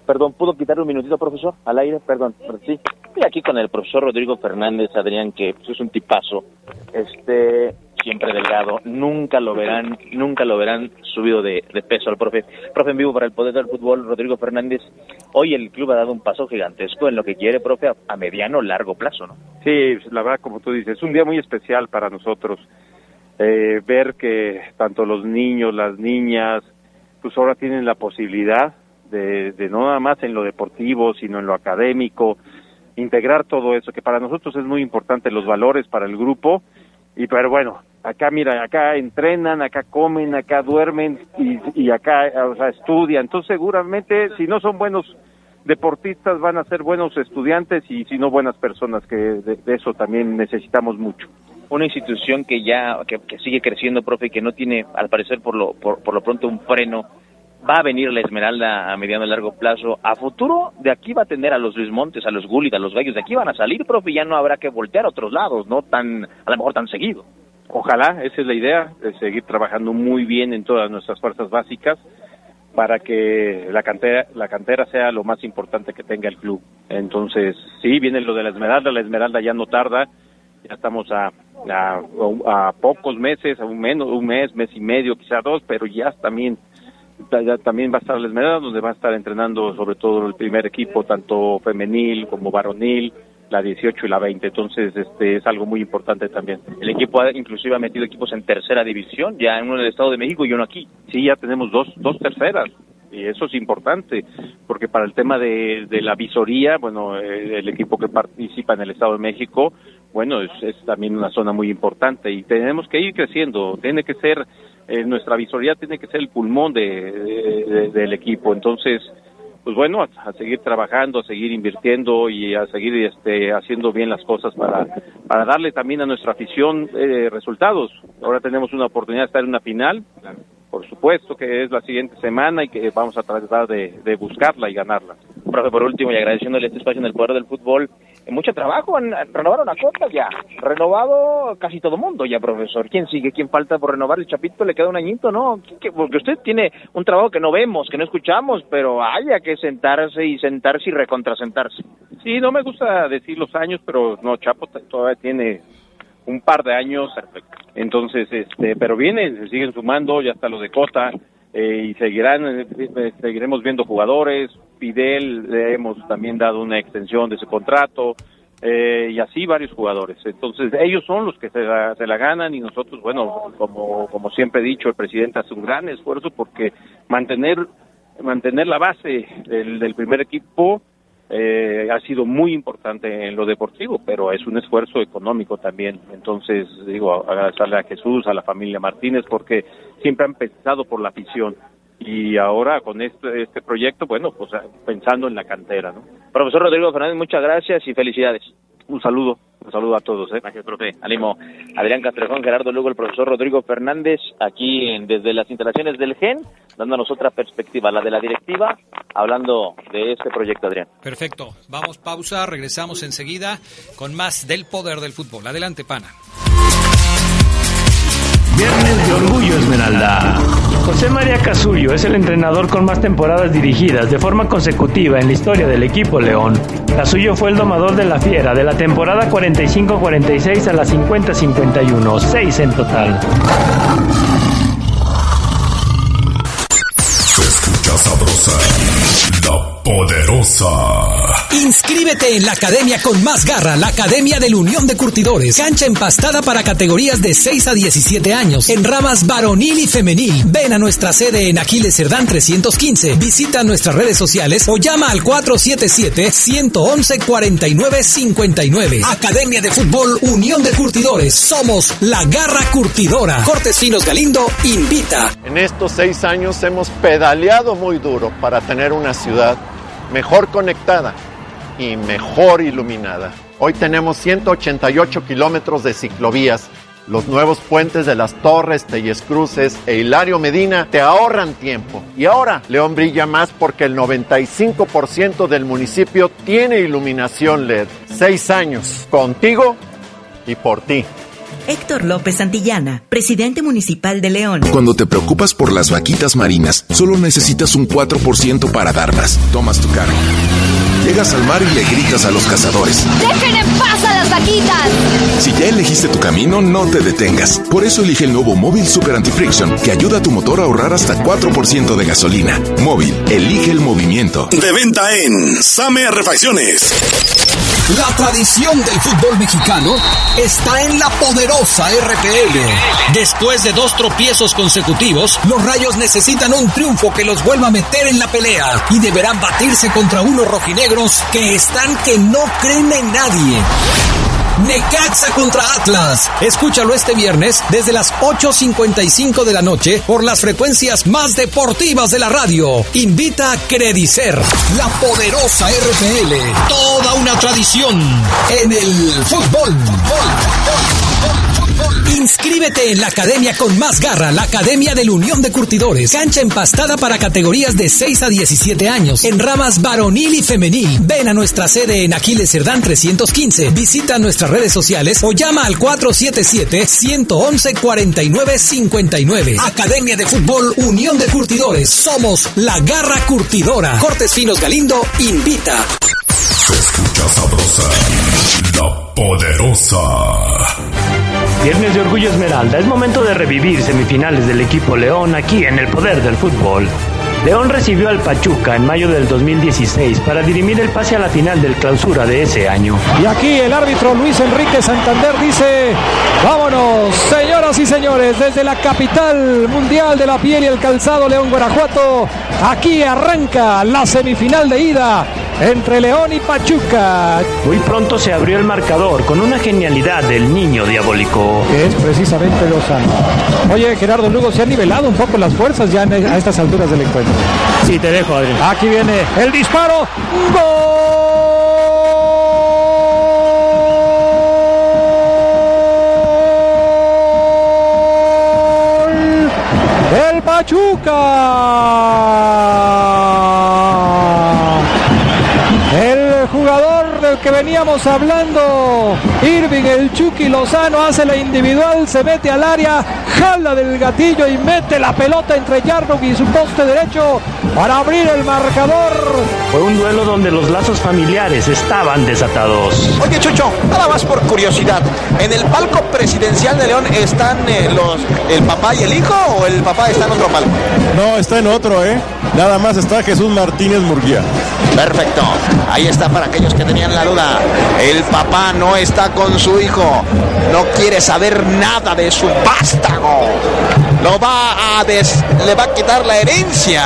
Perdón, ¿puedo quitar un minutito, profesor? Al aire, perdón. Sí, estoy aquí con el profesor Rodrigo Fernández, Adrián, que pues, es un tipazo. Este, siempre delgado. Nunca lo verán, nunca lo verán subido de, peso al profe. Profe en vivo para el poder del fútbol, Rodrigo Fernández. Hoy el club ha dado un paso gigantesco en lo que quiere, profe, a, a mediano, largo plazo, ¿no? Sí, la verdad, como tú dices, es un día muy especial para nosotros eh, ver que tanto los niños, las niñas, pues ahora tienen la posibilidad de, de no nada más en lo deportivo, sino en lo académico, integrar todo eso, que para nosotros es muy importante los valores para el grupo, y pero bueno, acá mira, acá entrenan, acá comen, acá duermen y, acá o sea, estudian, entonces seguramente si no son buenos deportistas van a ser buenos estudiantes y si no buenas personas, que de eso también necesitamos mucho una institución que ya que, sigue creciendo, profe, y que no tiene, al parecer, por lo, por, lo pronto un freno. Va a venir la Esmeralda a mediano y largo plazo. A futuro, de aquí va a tener a los Luis Montes, a los Gullit, a los Gallos. De aquí van a salir, profe, y ya no habrá que voltear a otros lados, no tan, a lo mejor tan seguido. Ojalá, esa es la idea, de seguir trabajando muy bien en todas nuestras fuerzas básicas para que la cantera, la cantera sea lo más importante que tenga el club. Entonces, sí, viene lo de la Esmeralda, la Esmeralda ya no tarda, ya estamos a, a, pocos meses, a un menos, un mes, mes y medio, quizá dos, pero ya también ya también va a estar la Esmeralda, donde va a estar entrenando sobre todo el primer equipo, tanto femenil como varonil, la 18 y la 20. Entonces, este es algo muy importante también. El equipo ha, inclusive ha metido equipos en tercera división, ya en uno del Estado de México y uno aquí. Sí, ya tenemos dos, dos terceras. Y eso es importante, porque para el tema de, de la visoría, bueno, eh, el equipo que participa en el Estado de México, bueno, es, es también una zona muy importante y tenemos que ir creciendo. Tiene que ser, eh, nuestra visoría tiene que ser el pulmón de, del equipo. Entonces, pues bueno, a, seguir trabajando, a seguir invirtiendo y a seguir este, haciendo bien las cosas para, para darle también a nuestra afición eh, resultados. Ahora tenemos una oportunidad de estar en una final, por supuesto que es la siguiente semana y que vamos a tratar de, de buscarla y ganarla. Profe, por último, y agradeciéndole este espacio en el Poder del Fútbol, mucho trabajo, en, renovaron a Cota ya, renovado casi todo mundo ya, profesor. ¿Quién sigue? ¿Quién falta por renovar? El Chapito le queda un añito, ¿no? Porque usted tiene un trabajo que no vemos, que no escuchamos, pero haya que sentarse y sentarse y recontrasentarse. Sí, no me gusta decir los años, pero no, Chapo todavía tiene un par de años, entonces, este, pero vienen, se siguen sumando, ya está lo de Cota, eh, y seguirán, eh, eh, seguiremos viendo jugadores, Fidel le hemos también dado una extensión de ese contrato, y así varios jugadores. Entonces, ellos son los que se la, se la ganan y nosotros, bueno, como, como siempre he dicho, el presidente hace un gran esfuerzo porque mantener, mantener la base del, del primer equipo eh, ha sido muy importante en lo deportivo, pero es un esfuerzo económico también. Entonces, digo, agradecerle a Jesús, a la familia Martínez, porque siempre han pensado por la afición. Y ahora con este, este proyecto, bueno, pues pensando en la cantera, ¿no? Profesor Rodrigo Fernández, muchas gracias y felicidades. Un saludo. Un saludo a todos. ¿eh? Gracias, profe. Ánimo. Adrián Castrejón, Gerardo Lugo, el profesor Rodrigo Fernández, aquí en, desde las instalaciones del GEN, dándonos otra perspectiva, la de la directiva, hablando de este proyecto, Adrián. Perfecto. Vamos, pausa, regresamos enseguida con más del poder del fútbol. Adelante, pana. Viernes de Orgullo Esmeralda. José María Casullo es el entrenador con más temporadas dirigidas de forma consecutiva en la historia del equipo León. Casullo fue el domador de la Fiera de la temporada 45-46 a la 50-51, seis en total. Escucha sabrosa, poderosa. Inscríbete en la academia con más garra, la Academia de la Unión de Curtidores. Cancha empastada para categorías de 6 a 17 años, en ramas varonil y femenil. Ven a nuestra sede en Aquiles Cerdán 315. Visita nuestras redes sociales o llama al 477-111-4959. Academia de Fútbol Unión de Curtidores. Somos la garra curtidora. Cortes Finos Galindo invita. En estos seis años hemos pedaleado muy duro para tener una ciudad mejor conectada mejor iluminada. Hoy tenemos 188 kilómetros de ciclovías. Los nuevos puentes de las Torres, Telles Cruces e Hilario Medina te ahorran tiempo. Y ahora León brilla más porque el 95% del municipio tiene iluminación LED. Seis años, contigo y por ti. Héctor López Santillana, presidente municipal de León. Cuando te preocupas por las vaquitas marinas, solo necesitas un 4% para darlas. Tomas tu cargo. Llegas al mar y le gritas a los cazadores. ¡Dejen en paz a las vaquitas! Si ya elegiste tu camino, no te detengas. Por eso elige el nuevo Móvil Super Anti-Friction, que ayuda a tu motor a ahorrar hasta 4% de gasolina. Móvil, elige el movimiento. De venta en Same Refacciones. La tradición del fútbol mexicano está en la poderosa RPL. Después de dos tropiezos consecutivos, los Rayos necesitan un triunfo que los vuelva a meter en la pelea y deberán batirse contra unos rojinegros que están que no creen en nadie. Necaxa contra Atlas. Escúchalo este viernes desde las 8.55 de la noche por las frecuencias más deportivas de la radio. Invita a Credicer, la poderosa RPL. Toda una tradición en el fútbol. Inscríbete en la academia con más garra, la Academia de la Unión de Curtidores. Cancha empastada para categorías de 6 a 17 años, en ramas varonil y femenil. Ven a nuestra sede en Aquiles Cerdán 315. Visita nuestras redes sociales o llama al 477-111-4959. Academia de Fútbol Unión de Curtidores. Somos la garra curtidora. Cortes Finos Galindo invita. Se escucha sabrosa, la poderosa. Viernes de Orgullo Esmeralda, es momento de revivir semifinales del equipo León aquí en el poder del fútbol. León recibió al Pachuca en mayo del 2016 para dirimir el pase a la final del clausura de ese año. Y aquí el árbitro Luis Enrique Santander dice, vámonos, señoras y señores, desde la capital mundial de la piel y el calzado León Guanajuato, aquí arranca la semifinal de ida entre León y Pachuca. Muy pronto se abrió el marcador con una genialidad del niño diabólico. Que es precisamente Lozano. Oye, Gerardo Lugo, se han nivelado un poco las fuerzas ya a estas alturas del encuentro. Sí, te dejo, Adrián. Aquí viene el disparo. ¡Gol! El Pachuca que veníamos hablando, Irving el Chucky Lozano hace la individual, se mete al área, jala del gatillo y mete la pelota entre Yarnock y su poste derecho para abrir el marcador. Fue un duelo donde los lazos familiares estaban desatados. Oye Chucho, nada más por curiosidad, ¿en el palco presidencial de León están eh, los el papá y el hijo o el papá está en otro palco? No, está en otro, ¿eh? Nada más está Jesús Martínez Murguía. Perfecto. Ahí está para aquellos que tenían la duda. El papá no está con su hijo. No quiere saber nada de su vástago. Lo va a le va a quitar la herencia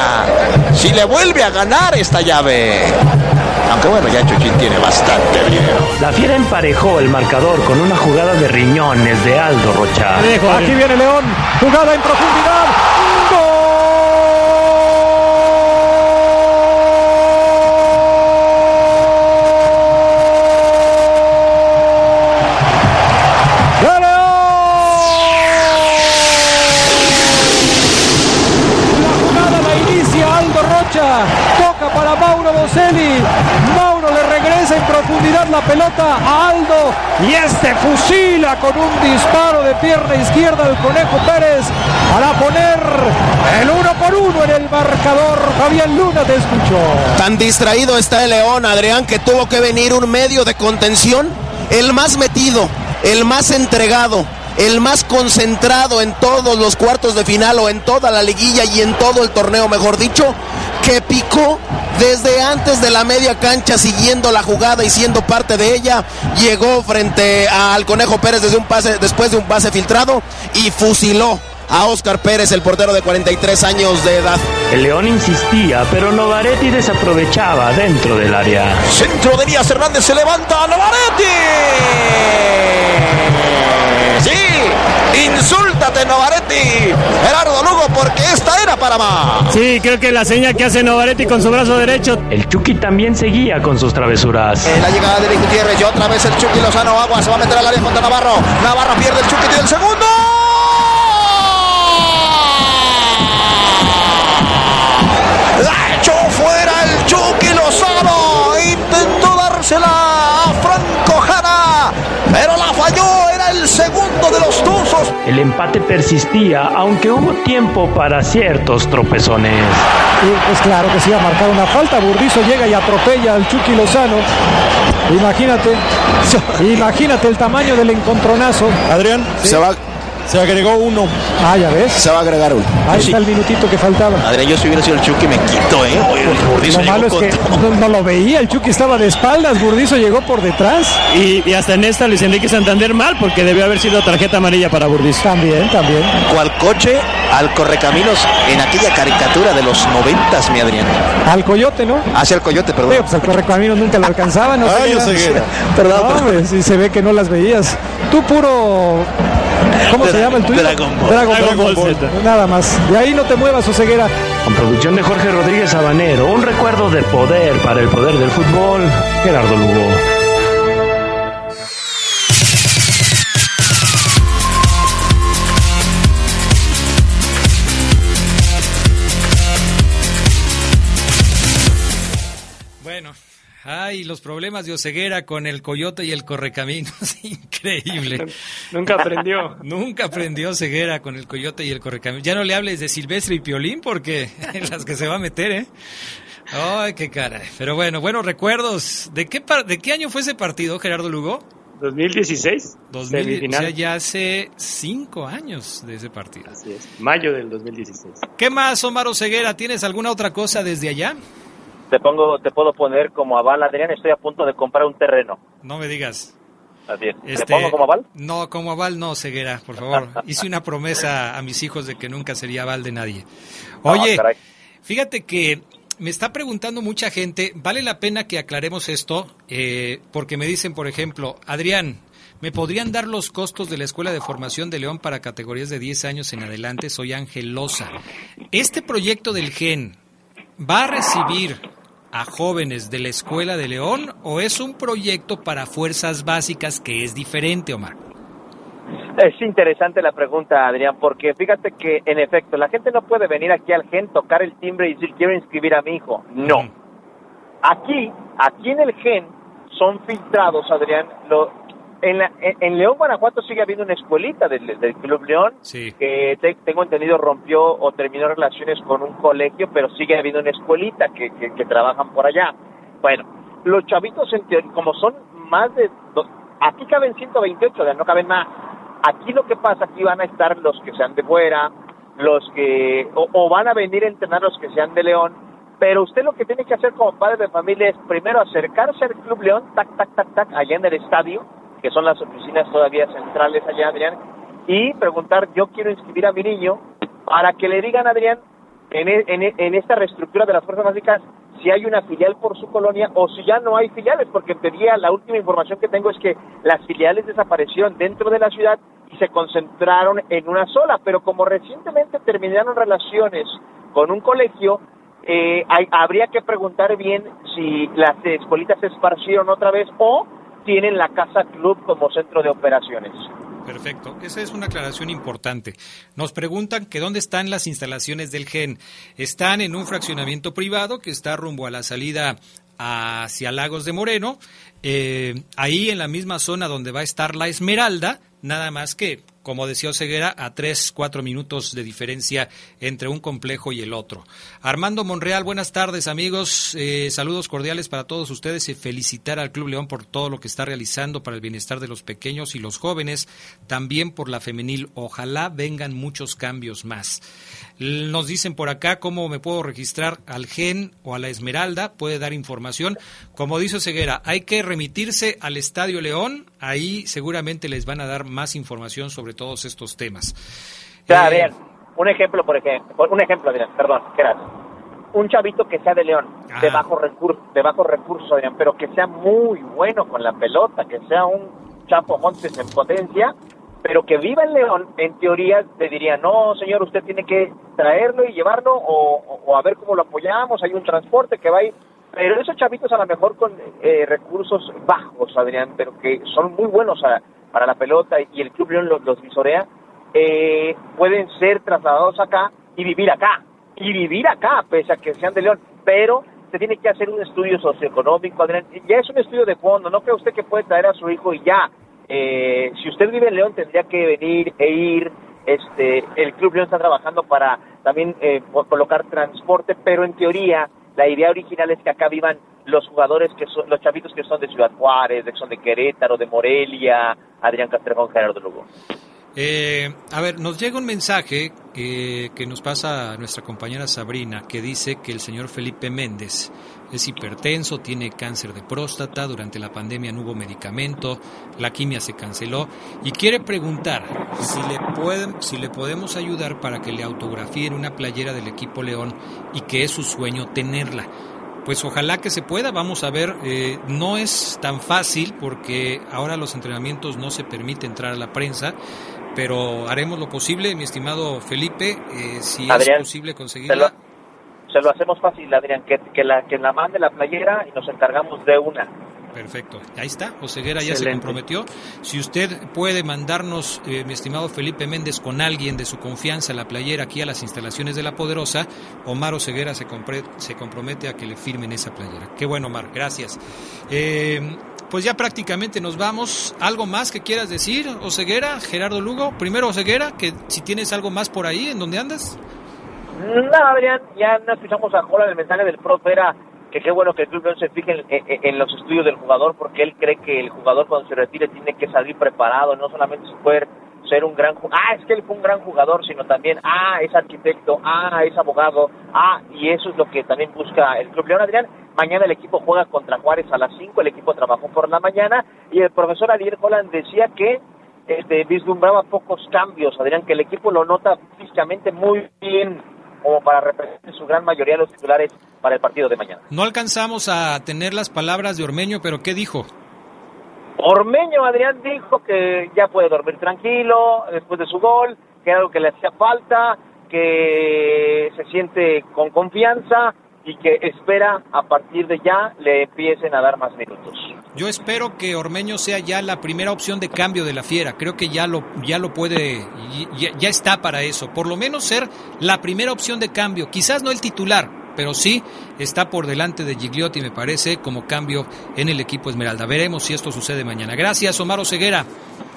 si le vuelve a ganar esta llave. Aunque bueno, ya Chuchín tiene bastante dinero. La fiera emparejó el marcador con una jugada de riñones de Aldo Rocha. Aquí viene León, jugada en profundidad. A Aldo y este fusila con un disparo de pierna izquierda al Conejo Pérez para poner el uno por uno en el marcador. Fabián Luna te escuchó. Tan distraído está el León, Adrián, que tuvo que venir un medio de contención, el más metido, el más entregado el más concentrado en todos los cuartos de final o en toda la liguilla y en todo el torneo, mejor dicho, que picó desde antes de la media cancha siguiendo la jugada y siendo parte de ella, llegó frente al Conejo Pérez desde un pase, después de un pase filtrado y fusiló a Oscar Pérez, el portero de 43 años de edad. El León insistía, pero Novaretti desaprovechaba dentro del área. Centro de Díaz Hernández se levanta Novaretti. Sí, insúltate Novaretti, Gerardo Lugo, porque esta era para más. Sí, creo que la seña que hace Novaretti con su brazo derecho. El Chucky también seguía con sus travesuras. la llegada de Gutiérrez y otra vez el Chucky Lozano Agua se va a meter al área contra Navarro. Navarro pierde el Chucky y el segundo. La echó fuera el Chucky Lozano. Intentó dársela a Franco Jara, pero la falló. Era el segundo de los El empate persistía, aunque hubo tiempo para ciertos tropezones. Es claro que se iba a marcar una falta. Burdizo llega y atropella al Chucky Lozano. Imagínate, imagínate el tamaño del encontronazo. Adrián, se va se agregó uno. Ah, ya ves. Se va a agregar uno. Ahí está el minutito que faltaba. Adrián, yo si hubiera sido el Chucky me quito, ¿eh? lo malo es que no, lo veía. El Chucky estaba de espaldas. Burdizo llegó por detrás. Y, hasta en esta Luis Enrique Santander mal porque debió haber sido tarjeta amarilla para Burdizo. También, también. ¿Cuál coche al correcaminos en aquella caricatura de los noventas, mi Adrián? Al coyote, ¿no? Hacia el coyote, perdón. Sí, pues al correcaminos nunca lo alcanzaba. No Ay, yo Perdón. No, si se ve que no las veías. Tú puro ¿Cómo se llama el tuyo? Dragon Ball. Dragon, Ball. Nada más. De ahí no te muevas, ceguera. Con producción de Jorge Rodríguez Habanero, un recuerdo de poder para el poder del fútbol, Gerardo Lugo. Ay, los problemas de Oseguera con el coyote y el correcaminos, increíble. Nunca aprendió. Nunca aprendió Ceguera con el coyote y el correcaminos. Ya no le hables de Silvestre y Piolín porque en las que se va a meter, ¿eh? Ay, qué cara. Pero bueno, buenos recuerdos. ¿De qué, ¿De qué año fue ese partido, Gerardo Lugo? 2016. 2000, o sea, ya hace cinco años de ese partido. Así es, mayo del 2016. ¿Qué más, Omar Ceguera? ¿Tienes alguna otra cosa desde allá? Te pongo, te puedo poner como aval, Adrián, estoy a punto de comprar un terreno. No me digas. Así es. ¿Te Este, pongo como aval? No, como aval no, Ceguera, por favor. Hice una promesa a mis hijos de que nunca sería aval de nadie. Oye, fíjate que me está preguntando mucha gente, vale la pena que aclaremos esto, eh, porque me dicen, por ejemplo, Adrián, ¿me podrían dar los costos de la Escuela de Formación de León para categorías de 10 años en adelante? Soy Ángel Loza. ¿Este proyecto del GEN va a recibir a jóvenes de la Escuela de León o es un proyecto para fuerzas básicas que es diferente, Omar? Es interesante la pregunta, Adrián, porque fíjate que, en efecto, la gente no puede venir aquí al GEN, tocar el timbre y decir, quiero inscribir a mi hijo. No. Aquí, aquí en el GEN, son filtrados, Adrián, lo, en, la- en- en León, Guanajuato, sigue habiendo una escuelita del, del Club León, que te- tengo entendido rompió o terminó relaciones con un colegio, pero sigue habiendo una escuelita que, que, que trabajan por allá. Bueno, los chavitos, en teoría, como son más de... do- aquí caben 128, Adrián, no caben más. Aquí lo que pasa, aquí van a estar los que sean de fuera, los que... o, o van a venir a entrenar los que sean de León, pero usted lo que tiene que hacer como padre de familia es primero acercarse al Club León, tac, tac, tac, tac, allá en el estadio, que son las oficinas todavía centrales allá, Adrián, y preguntar, yo quiero inscribir a mi niño, para que le digan, Adrián, en, e- en, e- en esta reestructura de las fuerzas básicas, si hay una filial por su colonia o si ya no hay filiales, porque en teoría la última información que tengo es que las filiales desaparecieron dentro de la ciudad y se concentraron en una sola, pero como recientemente terminaron relaciones con un colegio, eh, hay- habría que preguntar bien si las escuelitas se esparcieron otra vez o tienen la casa club como centro de operaciones. Perfecto, esa es una aclaración importante. Nos preguntan que dónde están las instalaciones del GEN. Están en un fraccionamiento privado que está rumbo a la salida hacia Lagos de Moreno, eh, ahí en la misma zona donde va a estar la Esmeralda, nada más que, como decía Oseguera, a tres, cuatro minutos de diferencia entre un complejo y el otro. Armando Monreal, buenas tardes amigos, Eh, saludos cordiales para todos ustedes y felicitar al Club León por todo lo que está realizando para el bienestar de los pequeños y los jóvenes, también por la femenil. Ojalá vengan muchos cambios más. Nos dicen por acá cómo me puedo registrar al GEN o a la Esmeralda, puede dar información. Como dice Ceguera, hay que remitirse al Estadio León, ahí seguramente les van a dar más información sobre todos estos temas. Ya, Eh, un ejemplo, por ejemplo, un ejemplo, Adrián, perdón, Gerard. Un chavito que sea de León, de bajo recurso, de bajo recurso, Adrián, pero que sea muy bueno con la pelota, que sea un Chapo Montes en potencia, pero que viva en León, en teoría te diría, no, señor, usted tiene que traerlo y llevarlo o, o- o a ver cómo lo apoyamos, hay un transporte que va ahí. Pero esos chavitos a lo mejor con eh, recursos bajos, Adrián, pero que son muy buenos a- para la pelota y el Club León los, los visorea, eh, pueden ser trasladados acá y vivir acá. Y vivir acá, pese a que sean de León. Pero se tiene que hacer un estudio socioeconómico, Adrián. Ya es un estudio de fondo. No cree usted que puede traer a su hijo y ya. Eh, si usted vive en León, tendría que venir e ir. Este, el Club León está trabajando para también eh, colocar transporte, pero en teoría la idea original es que acá vivan los jugadores que son, los chavitos que son de Ciudad Juárez, que son de Querétaro, de Morelia, Adrián Castrejón, Gerardo Lugo. Eh, a ver, nos llega un mensaje que nos pasa nuestra compañera Sabrina, que dice que el señor Felipe Méndez es hipertenso, tiene cáncer de próstata, durante la pandemia no hubo medicamento, la quimia se canceló y quiere preguntar si le, pueden, si le podemos ayudar para que le autografíen una playera del equipo León y que es su sueño tenerla. Pues ojalá que se pueda, vamos a ver, eh, no es tan fácil porque ahora los entrenamientos no se permite entrar a la prensa, pero haremos lo posible, mi estimado Felipe, eh, si Adrián, es posible Se conseguirla. Se lo hacemos fácil, Adrián, que, que, la, que la mande la playera y nos encargamos de una. Perfecto, ahí está, Oseguera ya se comprometió. Si usted puede mandarnos, eh, mi estimado Felipe Méndez, con alguien de su confianza la playera aquí a las instalaciones de La Poderosa, Omar Oseguera se, compre- se compromete a que le firmen esa playera. Qué bueno, Omar, gracias. Eh, pues ya prácticamente nos vamos. ¿Algo más que quieras decir, Oseguera, Gerardo Lugo? Primero, Oseguera, que si tienes algo más por ahí, ¿en dónde andas? Nada, Adrián, ya no escuchamos a Jola el mensaje del profe era que qué bueno que el club no se fije en, los estudios del jugador porque él cree que el jugador cuando se retire tiene que salir preparado, no solamente poder ser un gran ah es que él fue un gran jugador sino también ah es arquitecto ah es abogado ah y eso es lo que también busca el club León Adrián. Mañana el equipo juega contra Juárez a las 5 el equipo trabajó por la mañana y el profesor Ariel Holland decía que este, vislumbraba pocos cambios Adrián que el equipo lo nota físicamente muy bien como para representar su gran mayoría los titulares para el partido de mañana. No alcanzamos a tener las palabras de Ormeño, pero ¿qué dijo? Ormeño Adrián dijo que ya puede dormir tranquilo después de su gol, que era algo que le hacía falta, que se siente con confianza y que espera a partir de ya le empiecen a dar más minutos. Yo espero que Ormeño sea ya la primera opción de cambio de la Fiera. Creo que ya lo, ya lo puede, ya, ya está para eso. Por lo menos ser la primera opción de cambio. Quizás no el titular, pero sí está por delante de Gigliotti, me parece, como cambio en el equipo Esmeralda. Veremos si esto sucede mañana. Gracias, Omar Ceguera.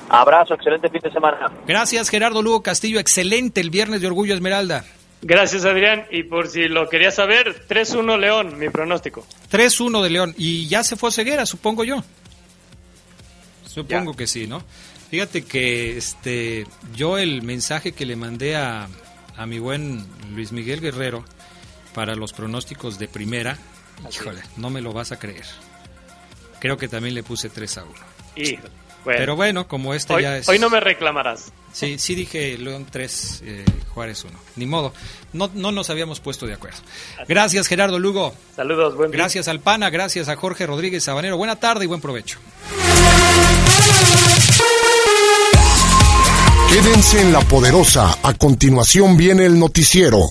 Abrazo, excelente fin de semana. Gracias, Gerardo Lugo Castillo. Excelente el viernes de Orgullo Esmeralda. Gracias, Adrián. Y por si lo quería saber, 3-1 León, mi pronóstico. 3-1 de León. Y ya se fue Ceguera, supongo yo. Supongo que sí, ¿no? Fíjate que este yo el mensaje que le mandé a, a mi buen Luis Miguel Guerrero para los pronósticos de primera, híjole, no me lo vas a creer. Creo que también le puse 3 a 1. Pero bueno, como este ya es... Hoy no me reclamarás. Sí, sí dije León 3, eh, Juárez 1. Ni modo, no, no nos habíamos puesto de acuerdo. Gracias Gerardo Lugo. Saludos, buen Gracias al PANA, gracias a Jorge Rodríguez Sabanero. Buena tarde y buen provecho. Quédense en la poderosa. A continuación viene el noticiero.